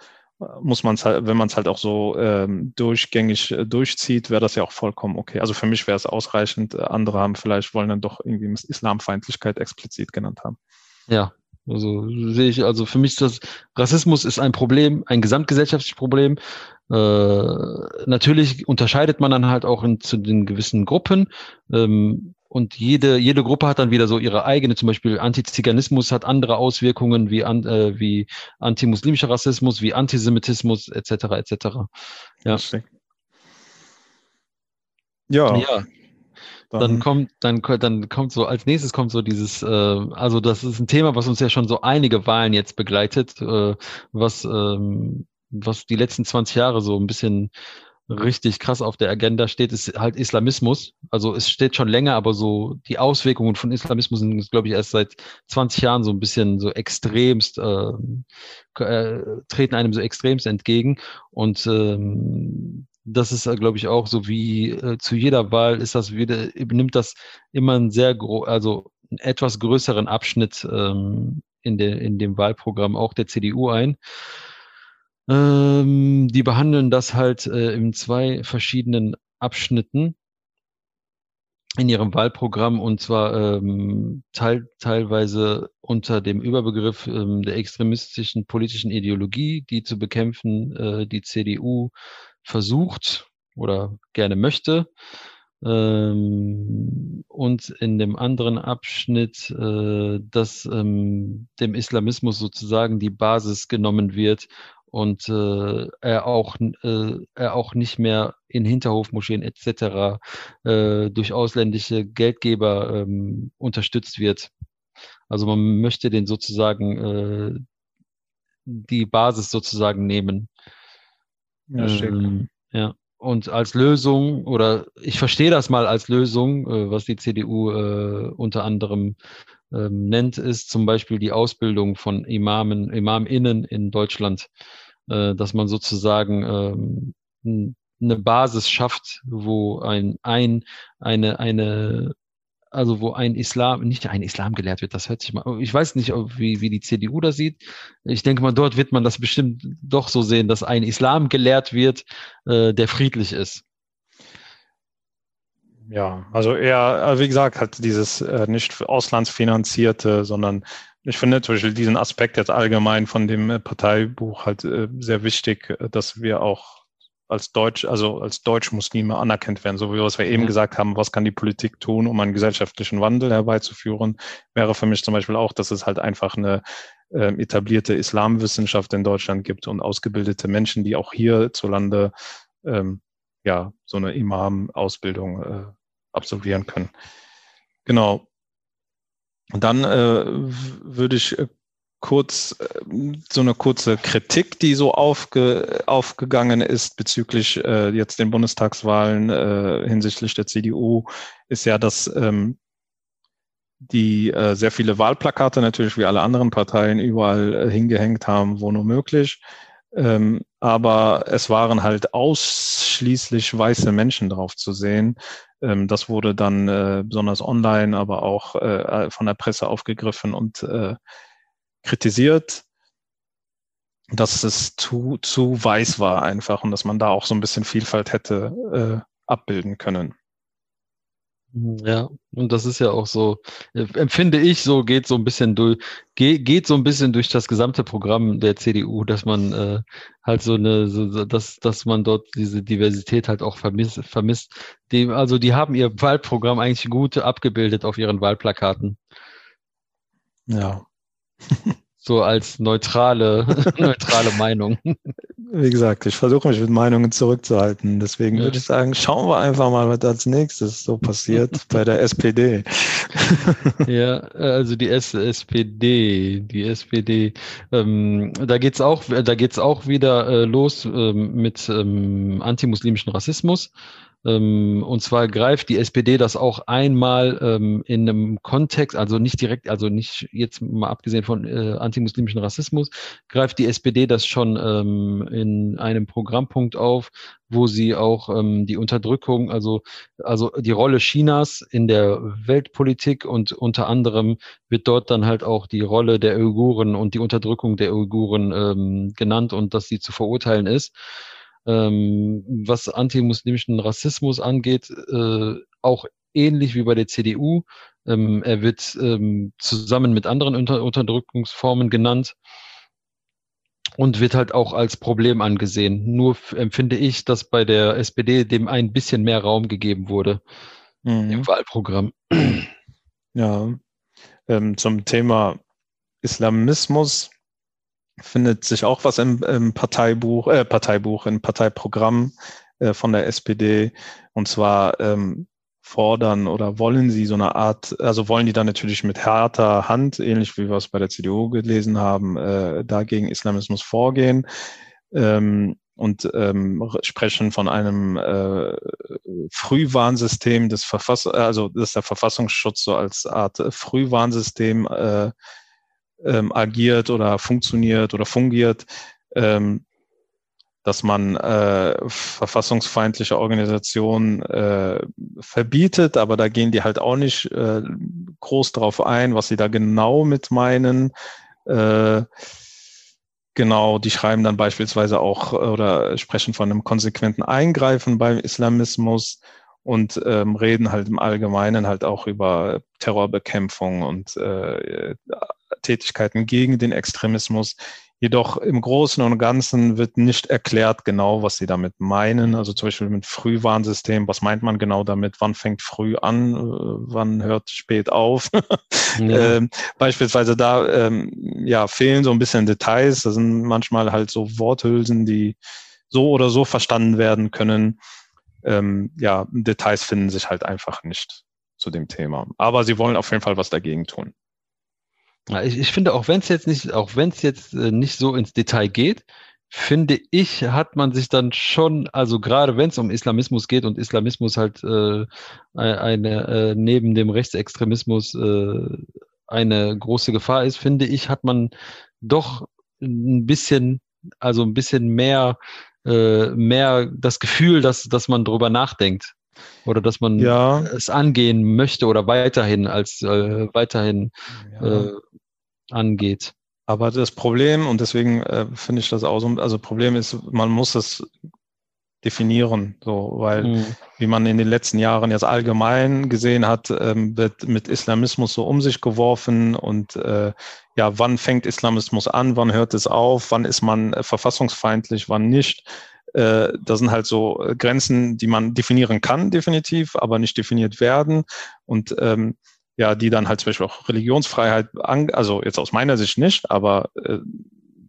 muss man es halt, wenn man es halt auch so ähm, durchgängig äh, durchzieht, wäre das ja auch vollkommen okay. Also für mich wäre es ausreichend. Andere haben vielleicht wollen dann doch irgendwie Islamfeindlichkeit explizit genannt haben. Ja, also sehe ich, also für mich ist das Rassismus ist ein Problem, ein gesamtgesellschaftliches Problem. Äh, natürlich unterscheidet man dann halt auch in, zu den gewissen Gruppen. Ähm, und jede, jede Gruppe hat dann wieder so ihre eigene, zum Beispiel Antiziganismus hat andere Auswirkungen wie, an, äh, wie antimuslimischer Rassismus, wie Antisemitismus etc. etc. Ja. Ja. ja. Dann, dann, kommt, dann, dann kommt so, als nächstes kommt so dieses, äh, also das ist ein Thema, was uns ja schon so einige Wahlen jetzt begleitet, äh, was, ähm, was die letzten 20 Jahre so ein bisschen richtig krass auf der Agenda steht, ist halt Islamismus. Also es steht schon länger, aber so die Auswirkungen von Islamismus sind, glaube ich, erst seit 20 Jahren so ein bisschen so extremst, äh, äh, treten einem so extremst entgegen. Und ähm, das ist, glaube ich, auch so wie äh, zu jeder Wahl ist das wieder, nimmt das immer einen sehr gro also einen etwas größeren Abschnitt ähm, in, der, in dem Wahlprogramm auch der CDU ein. Ähm, die behandeln das halt äh, in zwei verschiedenen Abschnitten in ihrem Wahlprogramm und zwar ähm, teil, teilweise unter dem Überbegriff ähm, der extremistischen politischen Ideologie, die zu bekämpfen äh, die CDU versucht oder gerne möchte. Ähm, und in dem anderen Abschnitt, äh, dass ähm, dem Islamismus sozusagen die Basis genommen wird, und äh, er auch äh, er auch nicht mehr in Hinterhofmoscheen etc. Äh, durch ausländische Geldgeber ähm, unterstützt wird. Also man möchte den sozusagen äh, die Basis sozusagen nehmen. Ja, ähm, ja. Und als Lösung, oder ich verstehe das mal als Lösung, äh, was die CDU äh, unter anderem ähm, nennt, ist zum Beispiel die Ausbildung von Imamen, ImamInnen in Deutschland äh, dass man sozusagen ähm, eine Basis schafft, wo ein, ein eine, eine also wo ein Islam, nicht ein Islam gelehrt wird, das hört sich mal, ich weiß nicht, wie, wie die CDU das sieht. Ich denke mal, dort wird man das bestimmt doch so sehen, dass ein Islam gelehrt wird, äh, der friedlich ist. Ja, also eher, äh, wie gesagt, halt dieses äh, nicht auslandsfinanzierte, sondern ich finde zum Beispiel diesen Aspekt jetzt allgemein von dem äh, Parteibuch halt äh, sehr wichtig, äh, dass wir auch als Deutsch, also als Deutsch-Muslime anerkannt werden. So wie was wir eben ja. gesagt haben, was kann die Politik tun, um einen gesellschaftlichen Wandel herbeizuführen, wäre für mich zum Beispiel auch, dass es halt einfach eine äh, etablierte Islamwissenschaft in Deutschland gibt und ausgebildete Menschen, die auch hierzulande ähm, ja so eine Imam-Ausbildung äh, absolvieren können. Genau. Und dann äh, würde ich äh, kurz äh, so eine kurze Kritik, die so aufge, aufgegangen ist bezüglich äh, jetzt den Bundestagswahlen äh, hinsichtlich der CDU, ist ja, dass ähm, die äh, sehr viele Wahlplakate natürlich wie alle anderen Parteien überall äh, hingehängt haben, wo nur möglich. Ähm, aber es waren halt ausschließlich weiße Menschen drauf zu sehen. Ähm, das wurde dann äh, besonders online, aber auch äh, von der Presse aufgegriffen und äh, kritisiert, dass es zu, zu weiß war einfach und dass man da auch so ein bisschen Vielfalt hätte äh, abbilden können. Ja, und das ist ja auch so, äh, empfinde ich so, geht so ein bisschen durch, geht, geht so ein bisschen durch das gesamte Programm der CDU, dass man äh, halt so eine, so, dass, dass man dort diese Diversität halt auch vermisst, vermisst. Die, also die haben ihr Wahlprogramm eigentlich gut abgebildet auf ihren Wahlplakaten. Ja. <laughs> so als neutrale, <laughs> neutrale Meinung. Wie gesagt, ich versuche mich mit Meinungen zurückzuhalten. Deswegen ja. würde ich sagen, schauen wir einfach mal, was als nächstes so passiert <laughs> bei der SPD. <laughs> ja, also die SPD, die SPD, ähm, da geht's auch, da geht's auch wieder äh, los ähm, mit ähm, antimuslimischen Rassismus. Ähm, und zwar greift die SPD das auch einmal ähm, in einem Kontext, also nicht direkt, also nicht jetzt mal abgesehen von äh, antimuslimischen Rassismus, greift die SPD das schon ähm, in einem Programmpunkt auf, wo sie auch ähm, die Unterdrückung, also, also die Rolle Chinas in der Weltpolitik und unter anderem wird dort dann halt auch die Rolle der Uiguren und die Unterdrückung der Uiguren ähm, genannt und dass sie zu verurteilen ist ähm, was antimuslimischen Rassismus angeht, äh, auch ähnlich wie bei der CDU. Ähm, er wird ähm, zusammen mit anderen Unter Unterdrückungsformen genannt und wird halt auch als Problem angesehen. Nur empfinde ich, dass bei der SPD dem ein bisschen mehr Raum gegeben wurde mhm. im Wahlprogramm. Ja, ähm, zum Thema Islamismus findet sich auch was im, im Parteibuch, äh, Parteibuch, im Parteiprogramm äh, von der SPD. Und zwar ähm, fordern oder wollen sie so eine Art, also wollen die dann natürlich mit härter Hand, ähnlich wie wir es bei der CDU gelesen haben, äh, dagegen Islamismus vorgehen. Ähm, und ähm, sprechen von einem äh, Frühwarnsystem des Verfass also dass der Verfassungsschutz so als Art Frühwarnsystem äh, ähm, agiert oder funktioniert oder fungiert, ähm, dass man äh, verfassungsfeindliche Organisationen äh, verbietet, aber da gehen die halt auch nicht äh, groß drauf ein, was sie da genau mit meinen. Äh, genau, die schreiben dann beispielsweise auch äh, oder sprechen von einem konsequenten Eingreifen beim Islamismus und ähm, reden halt im Allgemeinen halt auch über Terrorbekämpfung und äh, Tätigkeiten gegen den Extremismus. Jedoch im Großen und Ganzen wird nicht erklärt genau, was sie damit meinen. Also zum Beispiel mit Frühwarnsystem, was meint man genau damit? Wann fängt früh an? Äh, wann hört spät auf? <laughs> Ja. ähm, beispielsweise da ähm, ja, fehlen so ein bisschen Details. Das sind manchmal halt so Worthülsen, die so oder so verstanden werden können. Ähm, ja, Details finden sich halt einfach nicht zu dem Thema. Aber sie wollen auf jeden Fall was dagegen tun. Ja, ich, ich finde, auch wenn es jetzt nicht, auch wenn es jetzt äh, nicht so ins Detail geht, finde ich, hat man sich dann schon, also gerade wenn es um Islamismus geht und Islamismus halt äh, eine äh, neben dem Rechtsextremismus äh, eine große Gefahr ist, finde ich, hat man doch ein bisschen, also ein bisschen mehr, äh, mehr das Gefühl, dass, dass man drüber nachdenkt Oder dass man Ja. es angehen möchte oder weiterhin als äh, weiterhin Ja. äh, angeht. Aber das Problem, und deswegen äh, finde ich das auch so, also Problem ist, man muss es definieren, so, weil Mhm. wie man in den letzten Jahren jetzt allgemein gesehen hat, ähm, wird mit Islamismus so um sich geworfen und äh, ja, wann fängt Islamismus an, wann hört es auf, wann ist man äh, verfassungsfeindlich, wann nicht. Äh, das sind halt so äh, Grenzen, die man definieren kann, definitiv, aber nicht definiert werden und ähm, ja, die dann halt zum Beispiel auch Religionsfreiheit, an, also jetzt aus meiner Sicht nicht, aber äh,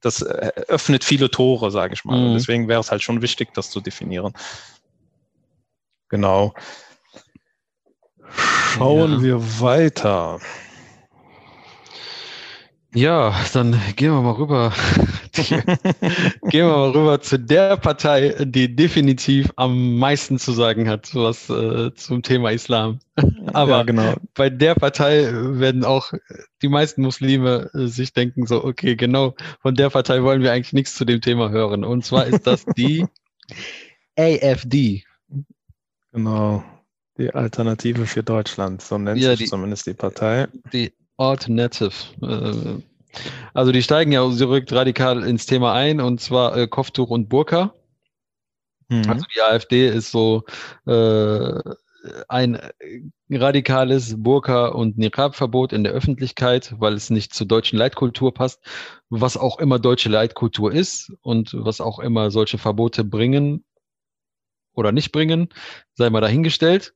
das äh, öffnet viele Tore, sage ich mal. Mhm. Deswegen wäre es halt schon wichtig, das zu definieren. Genau. Schauen Ja. wir weiter. Ja, dann gehen wir mal rüber. <laughs> gehen wir mal rüber zu der Partei, die definitiv am meisten zu sagen hat, was äh, zum Thema Islam. Aber ja, genau. bei der Partei werden auch die meisten Muslime äh, sich denken so, okay, genau, von der Partei wollen wir eigentlich nichts zu dem Thema hören. Und zwar ist das die <laughs> AfD. Genau. Die Alternative für Deutschland, so nennt Ja, sich die- zumindest die Partei. Die Alternative. Äh, also die steigen ja direkt radikal ins Thema ein und zwar äh, Kopftuch und Burka. Mhm. Also die AfD ist so äh, ein äh, radikales Burka- und Niqab-Verbot in der Öffentlichkeit, weil es nicht zur deutschen Leitkultur passt, was auch immer deutsche Leitkultur ist und was auch immer solche Verbote bringen oder nicht bringen, sei mal dahingestellt.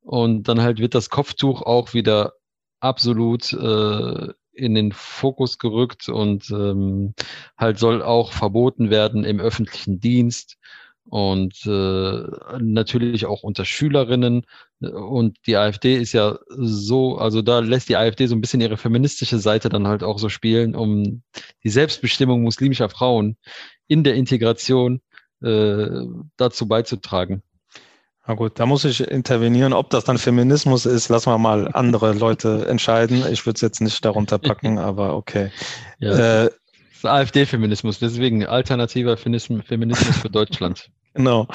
Und dann halt wird das Kopftuch auch wieder absolut äh, in den Fokus gerückt und ähm, halt soll auch verboten werden im öffentlichen Dienst und äh, natürlich auch unter Schülerinnen. Und die AfD ist ja so, also da lässt die AfD so ein bisschen ihre feministische Seite dann halt auch so spielen, um die Selbstbestimmung muslimischer Frauen in der Integration äh, dazu beizutragen. Na gut, da muss ich intervenieren. Ob das dann Feminismus ist, lassen wir mal andere Leute entscheiden. Ich würde es jetzt nicht darunter packen, <laughs> aber okay. Ja. Äh, Das ist AfD-Feminismus, deswegen alternativer Feminismus, für Deutschland. <laughs> Genau.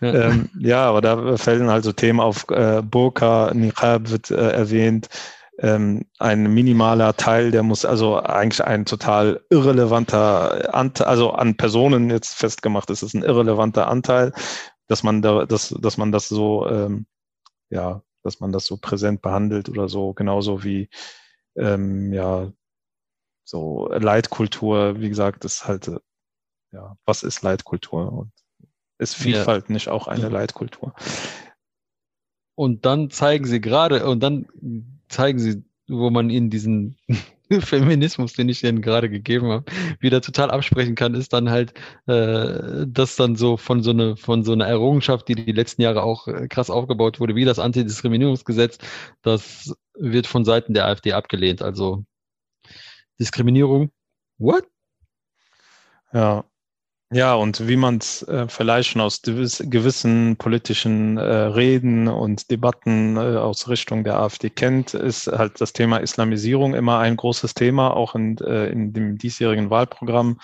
Ja. Ähm, ja, aber da fällen also Themen auf. Äh, Burka, Niqab wird äh, erwähnt. Ähm, ein minimaler Teil, der muss also eigentlich ein total irrelevanter Anteil, also an Personen jetzt festgemacht ist, ist ein irrelevanter Anteil, dass man da, dass, dass man das so, ähm, ja, dass man das so präsent behandelt oder so, genauso wie ähm, ja, so Leitkultur, wie gesagt, ist halt, äh, ja, was ist Leitkultur? Und ist Ja. Vielfalt nicht auch eine Ja. Leitkultur? Und dann zeigen sie gerade, und dann zeigen sie, wo man ihnen diesen <laughs> Feminismus, den ich ihnen gerade gegeben habe, wieder total absprechen kann, ist dann halt, äh, das dann so von so einer von so einer Errungenschaft, die die letzten Jahre auch äh, krass aufgebaut wurde, wie das Antidiskriminierungsgesetz, das wird von Seiten der AfD abgelehnt. Also Diskriminierung, what? Ja. Ja, und wie man es äh, vielleicht schon aus gewiss, gewissen politischen äh, Reden und Debatten äh, aus Richtung der AfD kennt, ist halt das Thema Islamisierung immer ein großes Thema, auch in, äh, in dem diesjährigen Wahlprogramm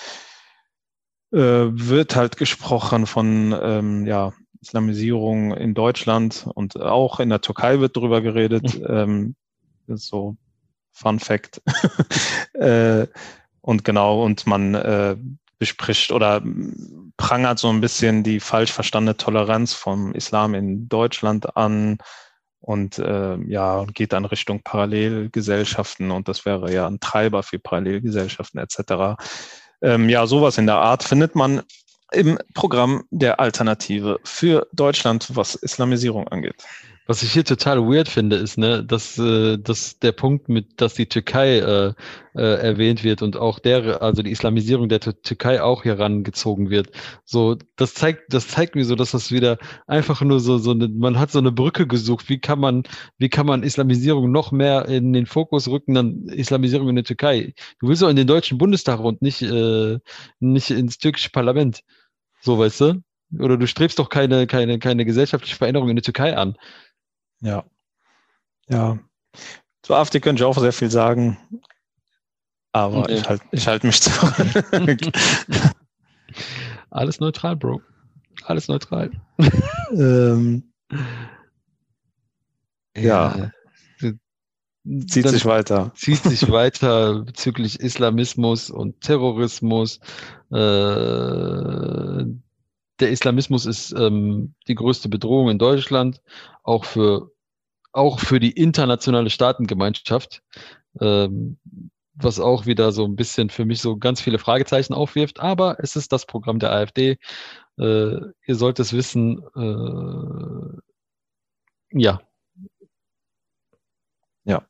äh, wird halt gesprochen von ähm, ja, Islamisierung in Deutschland und auch in der Türkei wird darüber geredet. ähm, so Fun Fact. <laughs> äh, und genau, und man bespricht oder prangert so ein bisschen die falsch verstandene Toleranz vom Islam in Deutschland an und äh, ja, geht dann Richtung Parallelgesellschaften und das wäre ja ein Treiber für Parallelgesellschaften etc. Ähm, ja, sowas in der Art findet man im Programm der Alternative für Deutschland, was Islamisierung angeht. Was ich hier total weird finde, ist, ne, dass, äh, dass der Punkt mit, dass die Türkei äh, äh, erwähnt wird und auch der, also die Islamisierung der Tür- Türkei auch hier rangezogen wird. So, das zeigt, das zeigt mir so, dass das wieder einfach nur so, so eine, man hat so eine Brücke gesucht. Wie kann man, wie kann man Islamisierung noch mehr in den Fokus rücken, dann Islamisierung in der Türkei? Du willst doch in den Deutschen Bundestag und nicht, äh, nicht ins türkische Parlament. So, weißt du? Oder du strebst doch keine, keine, keine gesellschaftliche Veränderung in der Türkei an. Ja. Ja. Zur AfD könnte ich auch sehr viel sagen, aber Okay. ich halte ich halt mich zurück. <laughs> Alles neutral, Bro. Alles neutral. ähm, ja. ja. Zieht sich weiter. Zieht sich weiter bezüglich Islamismus und Terrorismus. Äh, der Islamismus ist ähm, die größte Bedrohung in Deutschland, auch für, auch für die internationale Staatengemeinschaft, ähm, was auch wieder so ein bisschen für mich so ganz viele Fragezeichen aufwirft. Aber es ist das Programm der AfD. Äh, ihr sollt es wissen. Äh, ja. Ja.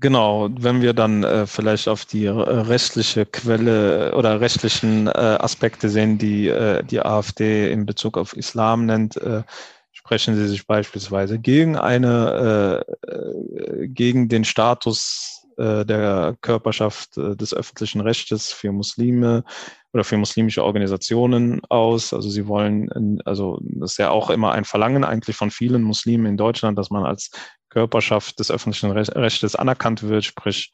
Genau, wenn wir dann äh, vielleicht auf die rechtliche Quelle oder rechtlichen äh, Aspekte sehen, die äh, die AfD in Bezug auf Islam nennt, äh, sprechen sie sich beispielsweise gegen eine, äh, äh, gegen den Status der Körperschaft des öffentlichen Rechtes für Muslime oder für muslimische Organisationen aus. Also sie wollen, also das ist ja auch immer ein Verlangen eigentlich von vielen Muslimen in Deutschland, dass man als Körperschaft des öffentlichen Rechtes anerkannt wird, sprich,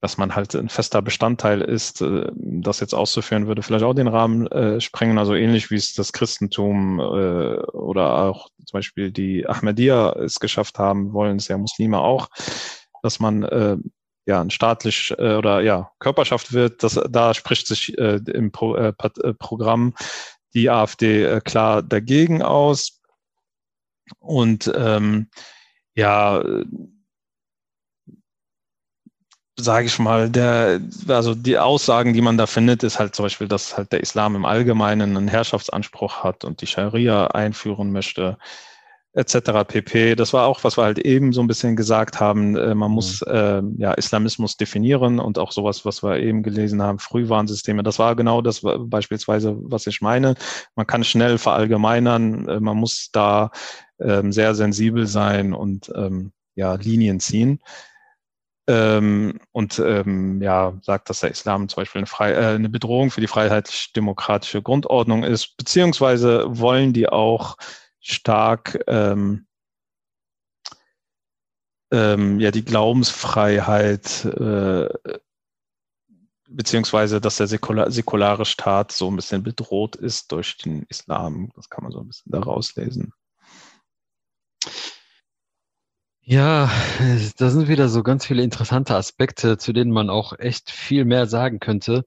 dass man halt ein fester Bestandteil ist. Äh, das jetzt auszuführen, würde vielleicht auch den Rahmen äh, sprengen, also ähnlich wie es das Christentum äh, oder auch zum Beispiel die Ahmadiyya es geschafft haben, wollen es ja Muslime auch, dass man äh, ja ein staatlich äh, oder ja Körperschaft wird. Das, da spricht sich äh, im Pro, äh, äh Programm die AfD äh, klar dagegen aus. Und ähm, ja, sage ich mal, der, also die Aussagen, die man da findet, ist halt zum Beispiel, dass halt der Islam im Allgemeinen einen Herrschaftsanspruch hat und die Scharia einführen möchte, etc. pp. Das war auch, was wir halt eben so ein bisschen gesagt haben. Äh, man muss äh, ja Islamismus definieren und auch sowas, was wir eben gelesen haben, Frühwarnsysteme. Das war genau das beispielsweise, was ich meine. Man kann schnell verallgemeinern. Äh, man muss da ähm, sehr sensibel sein und ähm, ja, Linien ziehen. Ähm, und ähm, ja, sagt, dass der Islam zum Beispiel eine, Frei äh, eine Bedrohung für die freiheitlich-demokratische Grundordnung ist, beziehungsweise wollen die auch stark ähm, ähm, ja die Glaubensfreiheit äh, beziehungsweise dass der säkular, säkulare Staat so ein bisschen bedroht ist durch den Islam. Das kann man so ein bisschen daraus lesen. Ja, da sind wieder so ganz viele interessante Aspekte, zu denen man auch echt viel mehr sagen könnte.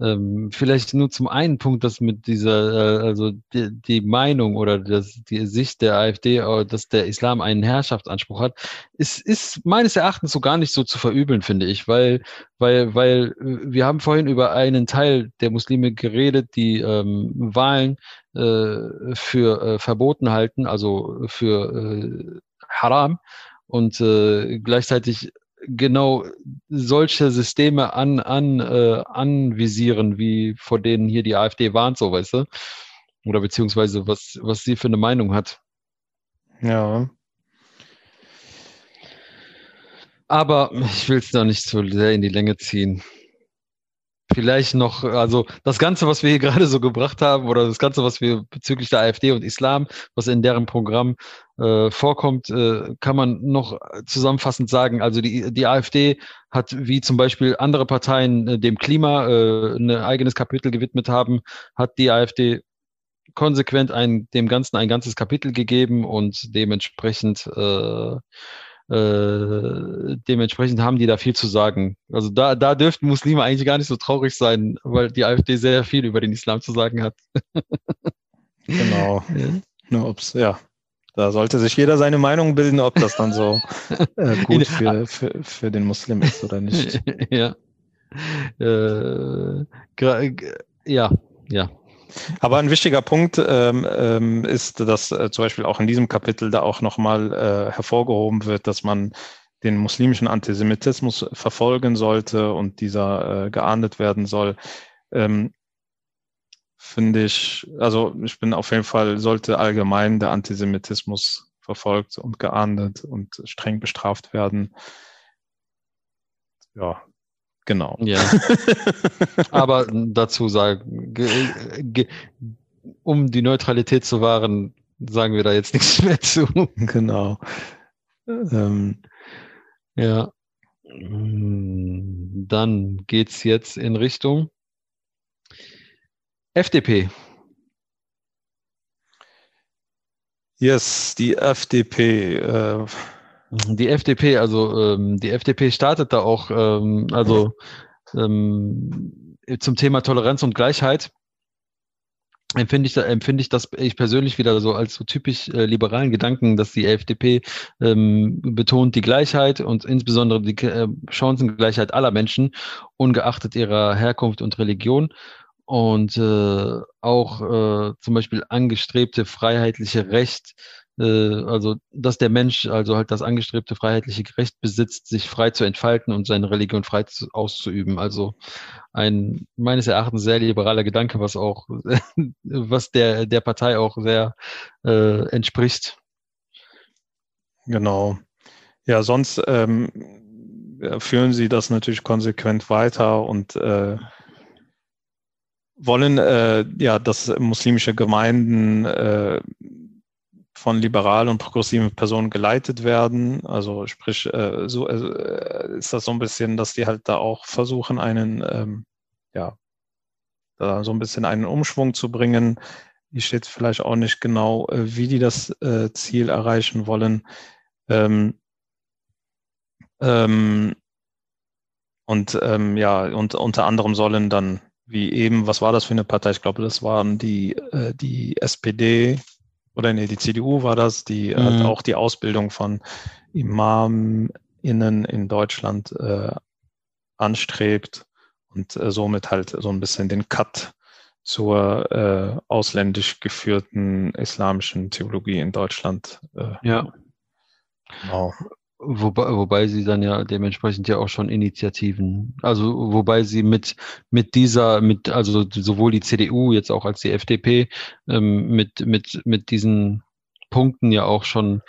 Ähm, vielleicht nur zum einen Punkt, dass mit dieser, äh, also die, die Meinung oder das, die Sicht der AfD, äh, dass der Islam einen Herrschaftsanspruch hat, ist, ist meines Erachtens so gar nicht so zu verübeln, finde ich, weil, weil, weil äh, wir haben vorhin über einen Teil der Muslime geredet, die ähm, Wahlen äh, für äh, verboten halten, also für äh, Haram und äh, gleichzeitig genau solche Systeme an, an, äh, anvisieren, wie vor denen hier die AfD warnt, so weißt du? Oder beziehungsweise was, was sie für eine Meinung hat. Ja. Aber ich will es da nicht so sehr in die Länge ziehen vielleicht noch, also das Ganze, was wir hier <laughs> gerade so gebracht haben, oder das Ganze, was wir bezüglich der AfD und Islam, was in deren Programm äh, vorkommt, äh, kann man noch zusammenfassend sagen. Also die, die AfD hat, wie zum Beispiel andere Parteien äh, dem Klima äh, ein eigenes Kapitel gewidmet haben, hat die AfD konsequent ein, dem Ganzen ein ganzes Kapitel gegeben und dementsprechend äh, äh, dementsprechend haben die da viel zu sagen. Also da, da dürften Muslime eigentlich gar nicht so traurig sein, weil die AfD sehr viel über den Islam zu sagen hat. <laughs> genau. <laughs> Ja. Ob's, ja. Da sollte sich jeder seine Meinung bilden, ob das dann so <laughs> äh, gut für, für, für den Muslim ist oder nicht. ja. Äh, ja, ja. Aber ein wichtiger Punkt ähm, ähm, ist, dass äh, zum Beispiel auch in diesem Kapitel da auch nochmal äh, hervorgehoben wird, dass man den muslimischen Antisemitismus verfolgen sollte und dieser äh, geahndet werden soll. Ähm, Finde ich, also ich bin auf jeden Fall, sollte allgemein der Antisemitismus verfolgt und geahndet und streng bestraft werden. Ja, Genau. Ja. <laughs> Aber dazu sagen, um die Neutralität zu wahren, sagen wir da jetzt nichts mehr zu. Genau. Ähm. Ja. Dann geht's jetzt in Richtung FDP. Yes, die FDP. Äh. Die FDP, also ähm, die FDP startet da auch, ähm, also ähm, zum Thema Toleranz und Gleichheit empfinde ich, empfinde ich das ich persönlich wieder so als so typisch äh, liberalen Gedanken, dass die FDP ähm, betont die Gleichheit und insbesondere die äh, Chancengleichheit aller Menschen, ungeachtet ihrer Herkunft und Religion und äh, auch äh, zum Beispiel angestrebte freiheitliche Recht also dass der Mensch also halt das angestrebte freiheitliche Recht besitzt, sich frei zu entfalten und seine Religion frei zu, auszuüben. Also ein meines Erachtens sehr liberaler Gedanke, was auch <laughs> was der der Partei auch sehr äh, entspricht. Genau. Ja, sonst ähm, führen sie das natürlich konsequent weiter und äh, wollen äh, ja, dass muslimische Gemeinden äh, von liberalen und progressiven Personen geleitet werden. Also sprich, äh, so äh, ist das so ein bisschen, dass die halt da auch versuchen, einen, ähm, ja, da so ein bisschen einen Umschwung zu bringen. Ich steht vielleicht auch nicht genau, äh, wie die das äh, Ziel erreichen wollen. Ähm, ähm, und ähm, ja, und unter anderem sollen dann, wie eben, was war das für eine Partei? Ich glaube, das waren die, äh, die SPD, oder nee, die CDU war das, die mhm. hat auch die Ausbildung von ImamInnen in Deutschland äh, anstrebt und äh, somit halt so ein bisschen den Cut zur äh, ausländisch geführten islamischen Theologie in Deutschland. Äh, ja. Genau. Wobei, wobei sie dann ja dementsprechend ja auch schon Initiativen, also wobei sie mit mit dieser, mit also sowohl die CDU jetzt auch als die FDP ähm, mit mit mit diesen Punkten ja auch schon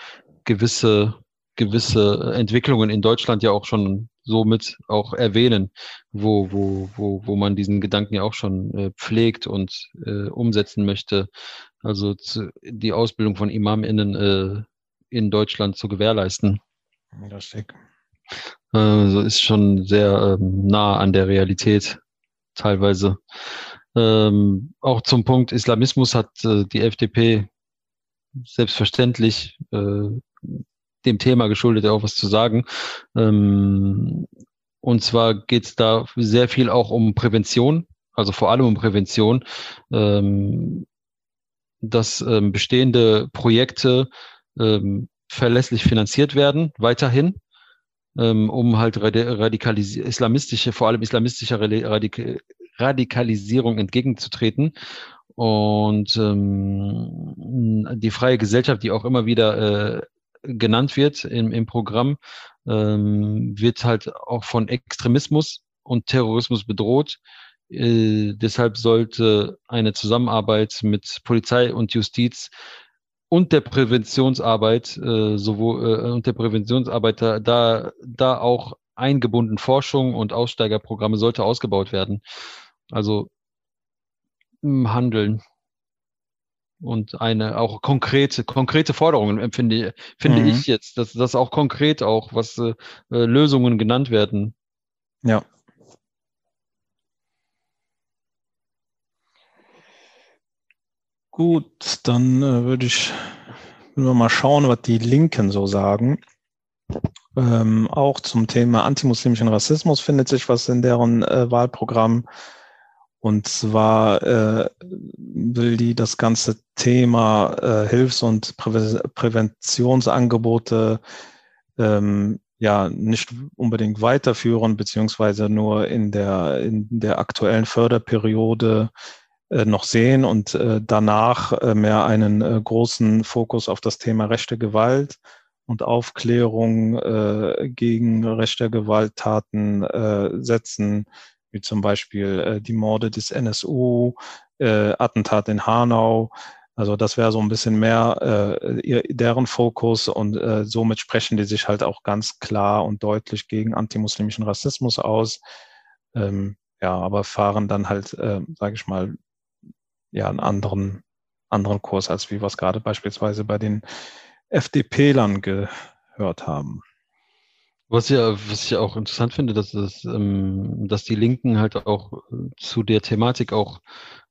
gewisse gewisse Entwicklungen in Deutschland ja auch schon somit auch erwähnen, wo wo wo wo man diesen Gedanken ja auch schon äh, pflegt und äh, umsetzen möchte, also zu, die Ausbildung von Imaminnen äh, in Deutschland zu gewährleisten. Lustig. Also ist schon sehr ähm, nah an der Realität teilweise. Ähm, auch zum Punkt Islamismus hat äh, die FDP selbstverständlich äh, dem Thema geschuldet auch was zu sagen. Ähm, und zwar geht es da sehr viel auch um Prävention, also vor allem um Prävention, ähm, dass ähm, bestehende Projekte ähm, verlässlich finanziert werden, weiterhin, ähm, um halt radikalis islamistische, vor allem islamistischer Radik Radikalisierung entgegenzutreten. Und ähm, die freie Gesellschaft, die auch immer wieder äh, genannt wird im, im Programm, ähm, wird halt auch von Extremismus und Terrorismus bedroht. Äh, deshalb sollte eine Zusammenarbeit mit Polizei und Justiz und der Präventionsarbeit, äh, sowohl äh, und der Präventionsarbeit da, da, da auch eingebunden Forschung und Aussteigerprogramme sollte ausgebaut werden. Also Handeln und eine auch konkrete konkrete Forderungen empfinde finde mhm. ich jetzt, dass das auch konkret auch was äh, Lösungen genannt werden. Ja. Gut, dann äh, würde ich würden mal schauen, was die Linken so sagen. Ähm, auch zum Thema antimuslimischen Rassismus findet sich was in deren äh, Wahlprogramm. Und zwar äh, will die das ganze Thema äh, Hilfs- und Prä Präventionsangebote ähm, ja nicht unbedingt weiterführen, beziehungsweise nur in der, in der aktuellen Förderperiode noch sehen und äh, danach äh, mehr einen äh, großen Fokus auf das Thema rechte Gewalt und Aufklärung äh, gegen rechte Gewalttaten äh, setzen, wie zum Beispiel äh, die Morde des NSU, äh, Attentat in Hanau. Also das wäre so ein bisschen mehr äh, deren Fokus und äh, somit sprechen die sich halt auch ganz klar und deutlich gegen antimuslimischen Rassismus aus. Ähm, ja, aber fahren dann halt, äh, sage ich mal, ja einen anderen, anderen Kurs, als wie wir es gerade beispielsweise bei den FDP-Lern gehört haben. Was ja, was ich auch interessant finde, dass es, ähm, dass die Linken halt auch zu der Thematik auch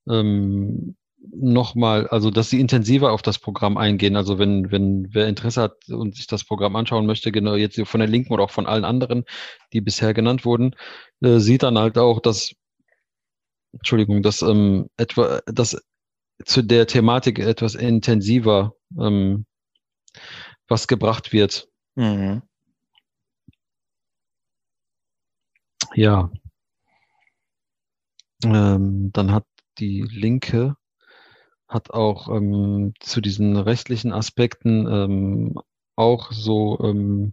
ähm, nochmal, also dass sie intensiver auf das Programm eingehen. Also wenn, wenn wer Interesse hat und sich das Programm anschauen möchte, genau jetzt von der Linken oder auch von allen anderen, die bisher genannt wurden, äh, sieht dann halt auch, dass, Entschuldigung, dass ähm, etwa, dass zu der Thematik etwas intensiver ähm, was gebracht wird. Mhm. Ja. Ähm, dann hat die Linke hat auch ähm, zu diesen rechtlichen Aspekten ähm, auch so ähm,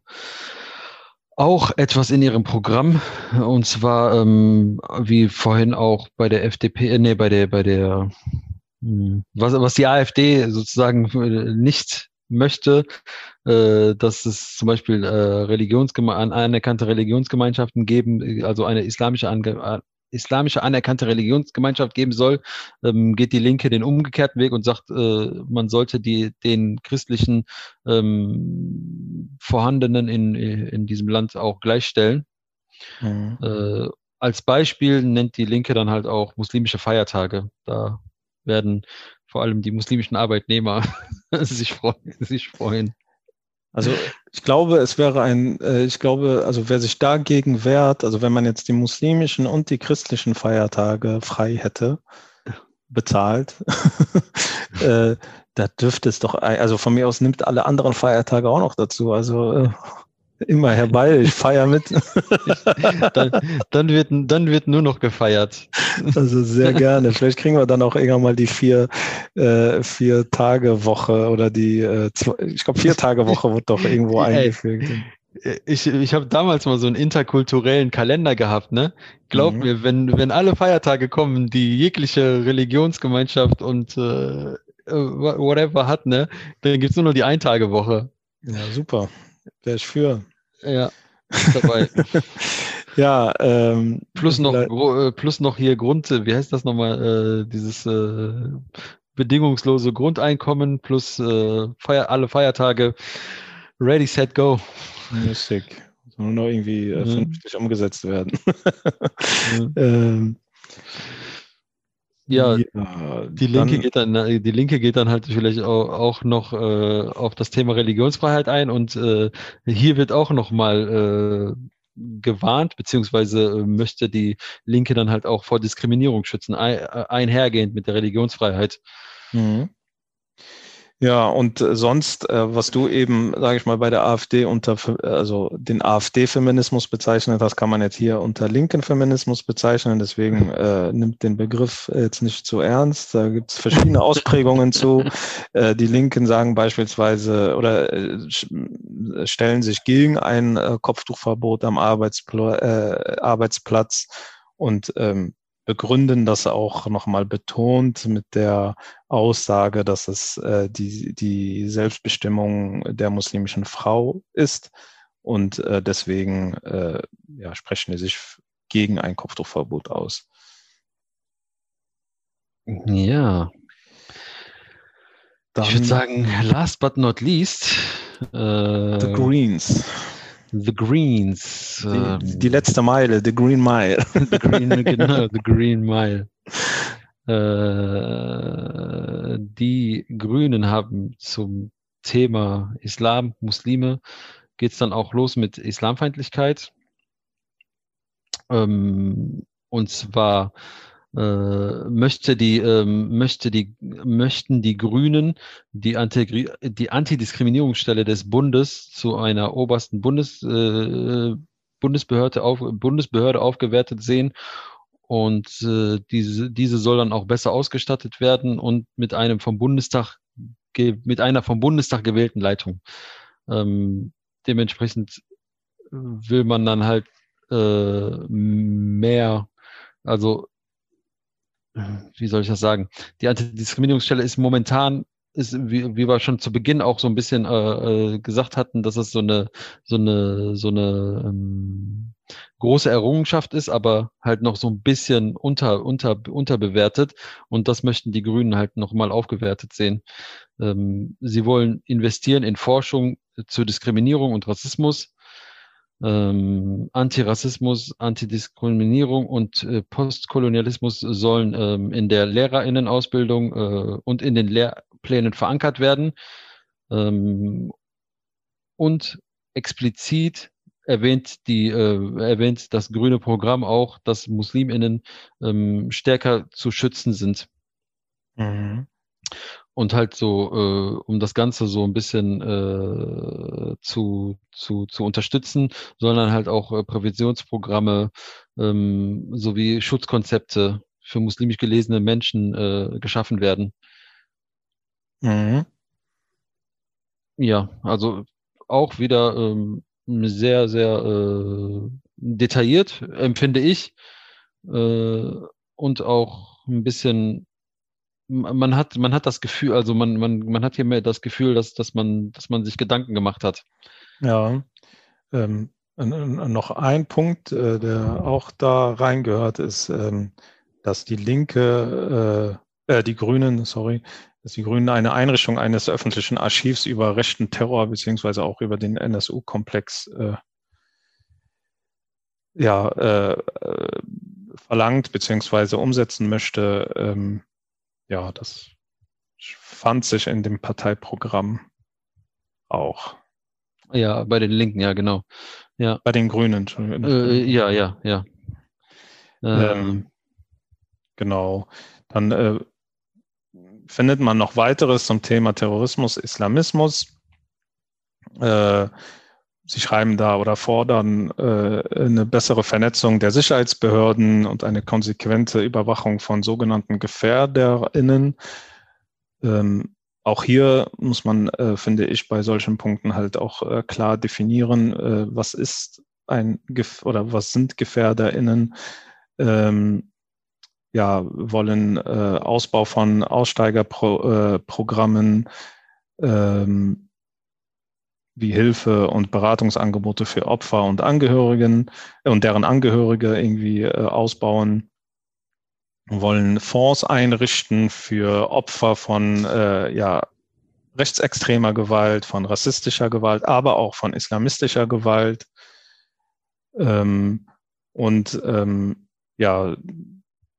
auch etwas in ihrem Programm. Und zwar ähm, wie vorhin auch bei der FDP, äh, nee, bei der bei der hm, was, was die AfD sozusagen äh, nicht möchte, äh, dass es zum Beispiel äh, Religionsgeme anerkannte Religionsgemeinschaften geben, also eine islamische Ange islamische anerkannte Religionsgemeinschaft geben soll, ähm, geht die Linke den umgekehrten Weg und sagt, äh, man sollte die, den christlichen ähm, Vorhandenen in, in diesem Land auch gleichstellen. Mhm. Äh, als Beispiel nennt die Linke dann halt auch muslimische Feiertage. Da werden vor allem die muslimischen Arbeitnehmer <laughs> sich freuen. Sich freuen. Also ich glaube, es wäre ein, äh, ich glaube, also wer sich dagegen wehrt, also wenn man jetzt die muslimischen und die christlichen Feiertage frei hätte, bezahlt, <laughs> äh, da dürfte es doch, also von mir aus nimmt alle anderen Feiertage auch noch dazu. Also äh, immer herbei, ich feiere mit. <laughs> dann, dann, wird, dann wird nur noch gefeiert. Also sehr gerne. Vielleicht kriegen wir dann auch irgendwann mal die vier, äh, vier Tage Woche oder die, äh, zwei, ich glaube vier Tage Woche wird doch irgendwo eingefügt. Ich, ich habe damals mal so einen interkulturellen Kalender gehabt, ne? Glaub mhm. mir, wenn, wenn alle Feiertage kommen, die jegliche Religionsgemeinschaft und äh, whatever hat, ne, dann gibt's nur noch die Eintagewoche. Ja, super. Wäre ich für. Ja, dabei. <laughs> ja, ähm, plus noch äh, plus noch hier Grund, wie heißt das nochmal, äh, dieses äh, bedingungslose Grundeinkommen plus äh, Feier, alle Feiertage ready, set, go. Lustig. Nur noch irgendwie äh, mhm. umgesetzt werden. mhm. <laughs> ähm, ja, ja, die Linke dann, geht dann, äh, die Linke geht dann halt vielleicht auch, auch noch äh, auf das Thema Religionsfreiheit ein und äh, hier wird auch noch mal äh, gewarnt, beziehungsweise äh, möchte die Linke dann halt auch vor Diskriminierung schützen, ein, äh, einhergehend mit der Religionsfreiheit. Mhm. Ja, und äh, sonst, äh, was du eben, sage ich mal, bei der AfD unter, also den AfD-Feminismus bezeichnet hast, kann man jetzt hier unter linken Feminismus bezeichnen. Deswegen äh, nimmt den Begriff jetzt nicht zu ernst. Da gibt es verschiedene Ausprägungen zu. <laughs> Äh, die Linken sagen beispielsweise oder äh, stellen sich gegen ein äh, Kopftuchverbot am Arbeitspl äh, Arbeitsplatz und ähm, begründen das auch nochmal betont mit der Aussage, dass es äh, die, die Selbstbestimmung der muslimischen Frau ist. Und äh, deswegen äh, ja, sprechen die sich gegen ein Kopftuchverbot aus. Ja. Dann, ich würde sagen, last but not least. Äh, the Greens. The Greens. Die, ähm, die, letzte Meile, The Green Mile. the Green, <laughs> genau, The Green Mile. Äh, die Grünen haben zum Thema Islam, Muslime, geht es dann auch los mit Islamfeindlichkeit. Ähm, und zwar möchte die, ähm, möchte die, möchten die Grünen die, Anti die Antidiskriminierungsstelle des Bundes zu einer obersten Bundes, äh, Bundesbehörde, auf, Bundesbehörde aufgewertet sehen. Und äh, diese, diese soll dann auch besser ausgestattet werden und mit einem vom Bundestag, mit einer vom Bundestag gewählten Leitung. Ähm, dementsprechend will man dann halt äh, mehr, also wie soll ich das sagen? Die Antidiskriminierungsstelle ist momentan, ist, wie, wie wir schon zu Beginn auch so ein bisschen äh, äh, gesagt hatten, dass es so eine, so eine, so eine ähm, große Errungenschaft ist, aber halt noch so ein bisschen unter, unter, unterbewertet. Und das möchten die Grünen halt nochmal aufgewertet sehen. Ähm, sie wollen investieren in Forschung zur Diskriminierung und Rassismus ähm, Antirassismus, Antidiskriminierung und äh, Postkolonialismus sollen ähm, in der Lehrerinnenausbildung äh, und in den Lehrplänen verankert werden. Ähm, und explizit erwähnt die äh, erwähnt das grüne Programm auch, dass Musliminnen ähm, stärker zu schützen sind. Mhm und halt so, äh, um das Ganze so ein bisschen äh, zu, zu, zu unterstützen, sondern halt auch äh, Präventionsprogramme ähm, sowie Schutzkonzepte für muslimisch gelesene Menschen äh, geschaffen werden. Mhm. Ja, also auch wieder ähm, sehr, sehr äh, detailliert, empfinde ich. Äh, und auch ein bisschen man hat, man hat das Gefühl, also man, man, man hat hier mehr das Gefühl, dass, dass, man, dass man sich Gedanken gemacht hat. Ja. Ähm, noch ein Punkt, äh, der auch da reingehört, ist, ähm, dass die Linke, äh, äh, die Grünen, sorry, dass die Grünen eine Einrichtung eines öffentlichen Archivs über rechten Terror beziehungsweise auch über den NSU-Komplex äh, ja, äh, äh, verlangt beziehungsweise umsetzen möchte. Ähm, ja, das fand sich in dem Parteiprogramm auch. Ja, bei den Linken, ja, genau. Ja. Bei den Grünen. Äh, ja, ja, ja. Ähm, ähm, genau. Dann äh, findet man noch weiteres zum Thema Terrorismus, Islamismus. Äh, Sie schreiben da oder fordern äh, eine bessere Vernetzung der Sicherheitsbehörden und eine konsequente Überwachung von sogenannten GefährderInnen. Ähm, auch hier muss man, äh, finde ich, bei solchen Punkten halt auch äh, klar definieren, äh, was ist ein Gef oder was sind GefährderInnen. Ähm, ja, wollen äh, Ausbau von Aussteigerprogrammen, ähm, wie Hilfe und Beratungsangebote für Opfer und Angehörigen äh, und deren Angehörige irgendwie äh, ausbauen, wollen Fonds einrichten für Opfer von äh, ja, rechtsextremer Gewalt, von rassistischer Gewalt, aber auch von islamistischer Gewalt. Ähm, und ähm, ja,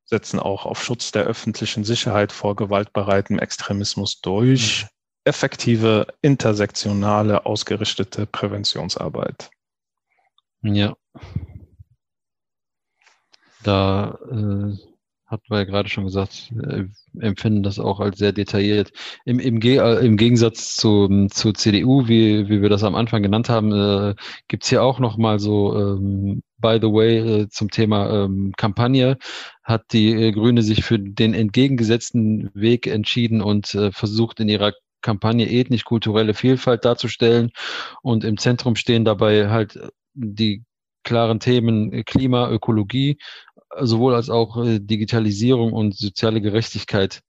setzen auch auf Schutz der öffentlichen Sicherheit vor gewaltbereitem Extremismus durch. Mhm effektive, intersektionale, ausgerichtete Präventionsarbeit. Ja. Da äh, hat man ja gerade schon gesagt, äh, empfinden das auch als sehr detailliert. Im, im, Ge äh, im Gegensatz zu, zur CDU, wie, wie wir das am Anfang genannt haben, äh, gibt es hier auch noch mal so, ähm, by the way, äh, zum Thema ähm, Kampagne, hat die äh, Grüne sich für den entgegengesetzten Weg entschieden und äh, versucht in ihrer Kampagne ethnisch-kulturelle Vielfalt darzustellen. Und im Zentrum stehen dabei halt die klaren Themen Klima, Ökologie, sowohl als auch äh, Digitalisierung und soziale Gerechtigkeit.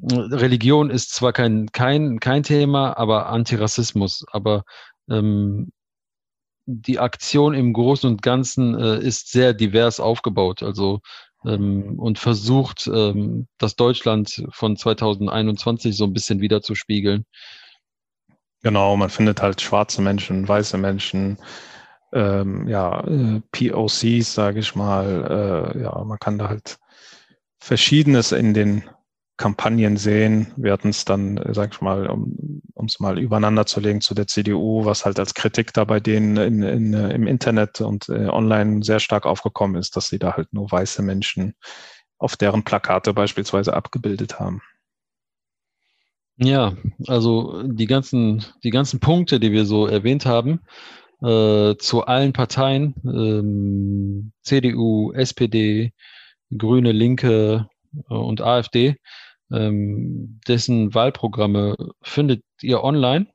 Religion ist zwar kein, kein, kein Thema, aber Antirassismus. Aber ähm, die Aktion im Großen und Ganzen äh, ist sehr divers aufgebaut. Also ähm, und versucht, ähm, das Deutschland von 2021 so ein bisschen wiederzuspiegeln. Genau, man findet halt schwarze Menschen, weiße Menschen, ähm, ja, äh, POCs, sage ich mal. Äh, ja, man kann da halt Verschiedenes in den Kampagnen sehen. Wir hatten es dann, äh, sag ich mal, um es mal übereinander zu legen zu der CDU, was halt als Kritik da bei denen in, in, äh, im Internet und äh, online sehr stark aufgekommen ist, dass sie da halt nur weiße Menschen auf deren Plakate beispielsweise abgebildet haben. Ja, also die ganzen, die ganzen Punkte, die wir so erwähnt haben, äh, zu allen Parteien, ähm, CDU, SPD, Grüne, Linke äh, und AfD, ähm, dessen Wahlprogramme findet ihr online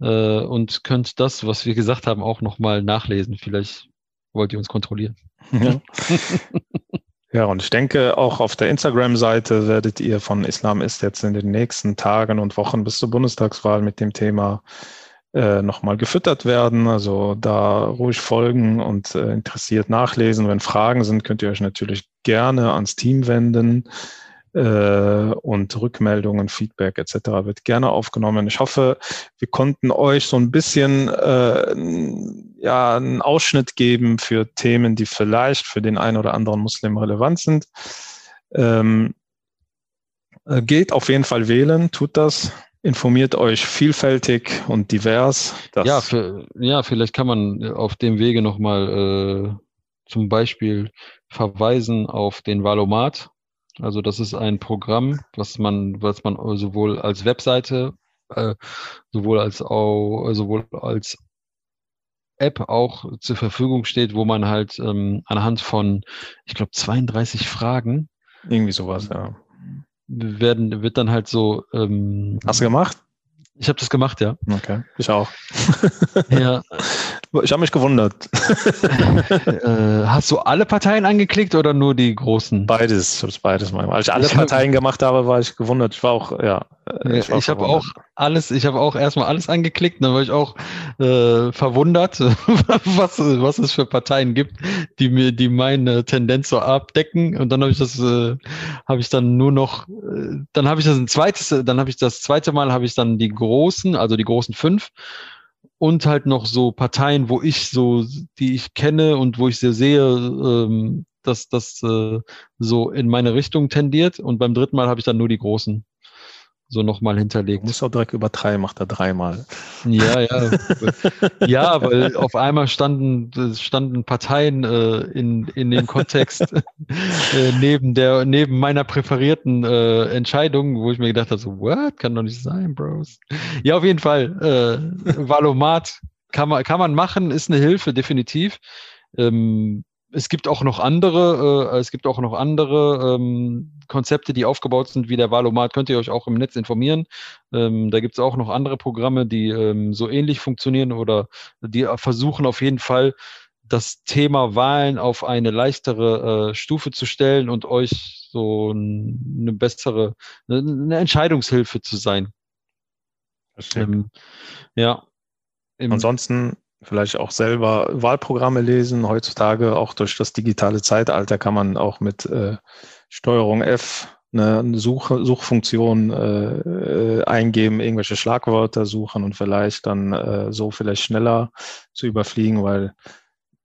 äh, und könnt das, was wir gesagt haben, auch nochmal nachlesen. Vielleicht wollt ihr uns kontrollieren. Ja. <laughs> ja, und ich denke, auch auf der Instagram-Seite werdet ihr von Islam ist jetzt in den nächsten Tagen und Wochen bis zur Bundestagswahl mit dem Thema äh, nochmal gefüttert werden. Also da ruhig folgen und äh, interessiert nachlesen. Wenn Fragen sind, könnt ihr euch natürlich gerne ans Team wenden äh, und Rückmeldungen, Feedback etc. wird gerne aufgenommen. Ich hoffe, wir konnten euch so ein bisschen äh, ja, einen Ausschnitt geben für Themen, die vielleicht für den einen oder anderen Muslim relevant sind. Ähm, äh, geht auf jeden Fall wählen, tut das. Informiert euch vielfältig und divers. ja, für, ja, vielleicht kann man auf dem Wege nochmal äh, zum Beispiel verweisen auf den Valomat. Also das ist ein Programm, was man, was man sowohl als Webseite, äh, sowohl als auch, sowohl als App auch zur Verfügung steht, wo man halt ähm, anhand von, ich glaube, 32 Fragen. Irgendwie sowas, ja. Werden, wird dann halt so. Ähm, Hast du gemacht? Ich habe das gemacht, ja. Okay, ich auch. ja. <laughs> Ich habe mich gewundert. <laughs> äh, hast du alle Parteien angeklickt oder nur die großen? Beides, ich habe beides mal. Als ich alle ich Parteien hab, gemacht habe, war ich gewundert. Ich war auch, ja. Ich, ich habe auch alles, ich habe auch erstmal alles angeklickt, dann war ich auch äh, verwundert, <laughs> was, was es für Parteien gibt, die mir, die meine Tendenz so abdecken. Und dann habe ich das, äh, habe ich dann nur noch, äh, dann habe ich das ein zweites, dann habe ich das zweite Mal habe ich dann die großen, also die großen fünf und halt noch so Parteien, wo ich so, die ich kenne und wo ich sehr sehe, ähm, dass das äh, so in meine Richtung tendiert. Und beim dritten Mal habe ich dann nur die großen so nochmal hinterlegt. Du musst auch direkt über drei, macht er dreimal. Ja, ja. ja, weil auf einmal standen, standen Parteien äh, in, in dem Kontext <laughs> äh, neben der, neben meiner präferierten äh, Entscheidung, wo ich mir gedacht habe, so, what? Kann doch nicht sein, Bros. Ja, auf jeden Fall. Äh, Valomat kann man, kann man machen, ist eine Hilfe, definitiv. Ähm, es gibt auch noch andere, äh, es gibt auch noch andere ähm, Konzepte, die aufgebaut sind wie der Valomat. Könnt ihr euch auch im Netz informieren. Ähm, da gibt es auch noch andere Programme, die ähm, so ähnlich funktionieren oder die versuchen auf jeden Fall das Thema Wahlen auf eine leichtere äh, Stufe zu stellen und euch so eine bessere, eine Entscheidungshilfe zu sein. Ähm, ja. Ansonsten vielleicht auch selber Wahlprogramme lesen. Heutzutage auch durch das digitale Zeitalter kann man auch mit äh, Steuerung F eine Such Suchfunktion äh, äh, eingeben, irgendwelche Schlagwörter suchen und vielleicht dann äh, so vielleicht schneller zu überfliegen, weil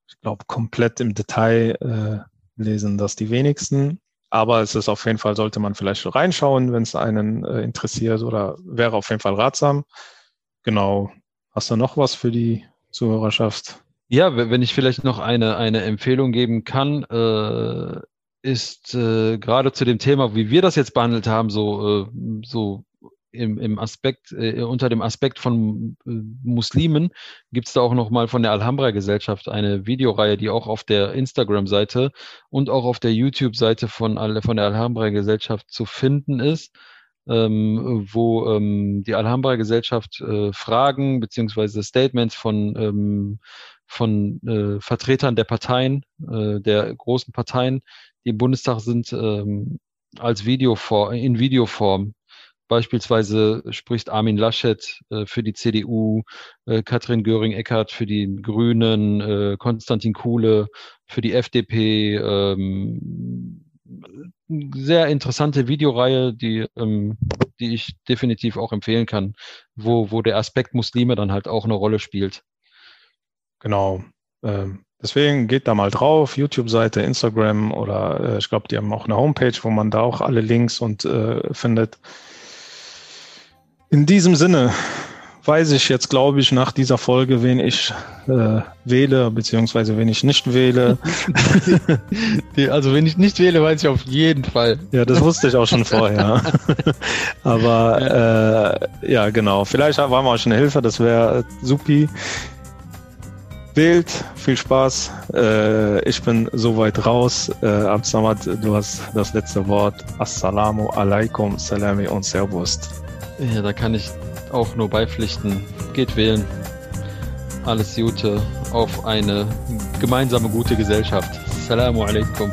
ich glaube, komplett im Detail äh, lesen das die wenigsten. Aber es ist auf jeden Fall, sollte man vielleicht reinschauen, wenn es einen äh, interessiert oder wäre auf jeden Fall ratsam. Genau. Hast du noch was für die Zuhörerschaft. Ja, wenn ich vielleicht noch eine, eine Empfehlung geben kann, äh, ist äh, gerade zu dem Thema, wie wir das jetzt behandelt haben, so, äh, so im, im Aspekt, äh, unter dem Aspekt von äh, Muslimen, gibt es da auch nochmal von der Alhambra-Gesellschaft eine Videoreihe, die auch auf der Instagram-Seite und auch auf der YouTube-Seite von, von der Alhambra-Gesellschaft zu finden ist ähm, wo ähm, die Alhambra-Gesellschaft äh, Fragen beziehungsweise Statements von, ähm, von äh, Vertretern der Parteien, äh, der großen Parteien, die im Bundestag sind, ähm, als Videoform, in Videoform. Beispielsweise spricht Armin Laschet äh, für die CDU, äh, Katrin Göring-Eckardt für die Grünen, äh, Konstantin Kuhle für die FDP, ähm, sehr interessante Videoreihe, die, ähm, die ich definitiv auch empfehlen kann, wo, wo der Aspekt Muslime dann halt auch eine Rolle spielt. Genau. Ähm, deswegen geht da mal drauf, YouTube-Seite, Instagram oder äh, ich glaube, die haben auch eine Homepage, wo man da auch alle Links und äh, findet. In diesem Sinne, weiß ich jetzt, glaube ich, nach dieser Folge, wen ich äh, wähle, beziehungsweise wen ich nicht wähle. <laughs> also wenn ich nicht wähle, weiß ich auf jeden Fall. Ja, das wusste ich auch schon <laughs> vorher. <laughs> Aber ja. Äh, ja, genau. Vielleicht waren wir euch eine Hilfe, das wäre supi. Wählt, viel Spaß. Äh, ich bin soweit raus. Äh, Absamad, du hast das letzte Wort. Assalamu alaikum, salami und servus. Ja, da kann ich auch nur beipflichten. Geht wählen. Alles Gute auf eine gemeinsame gute Gesellschaft. Assalamu alaikum.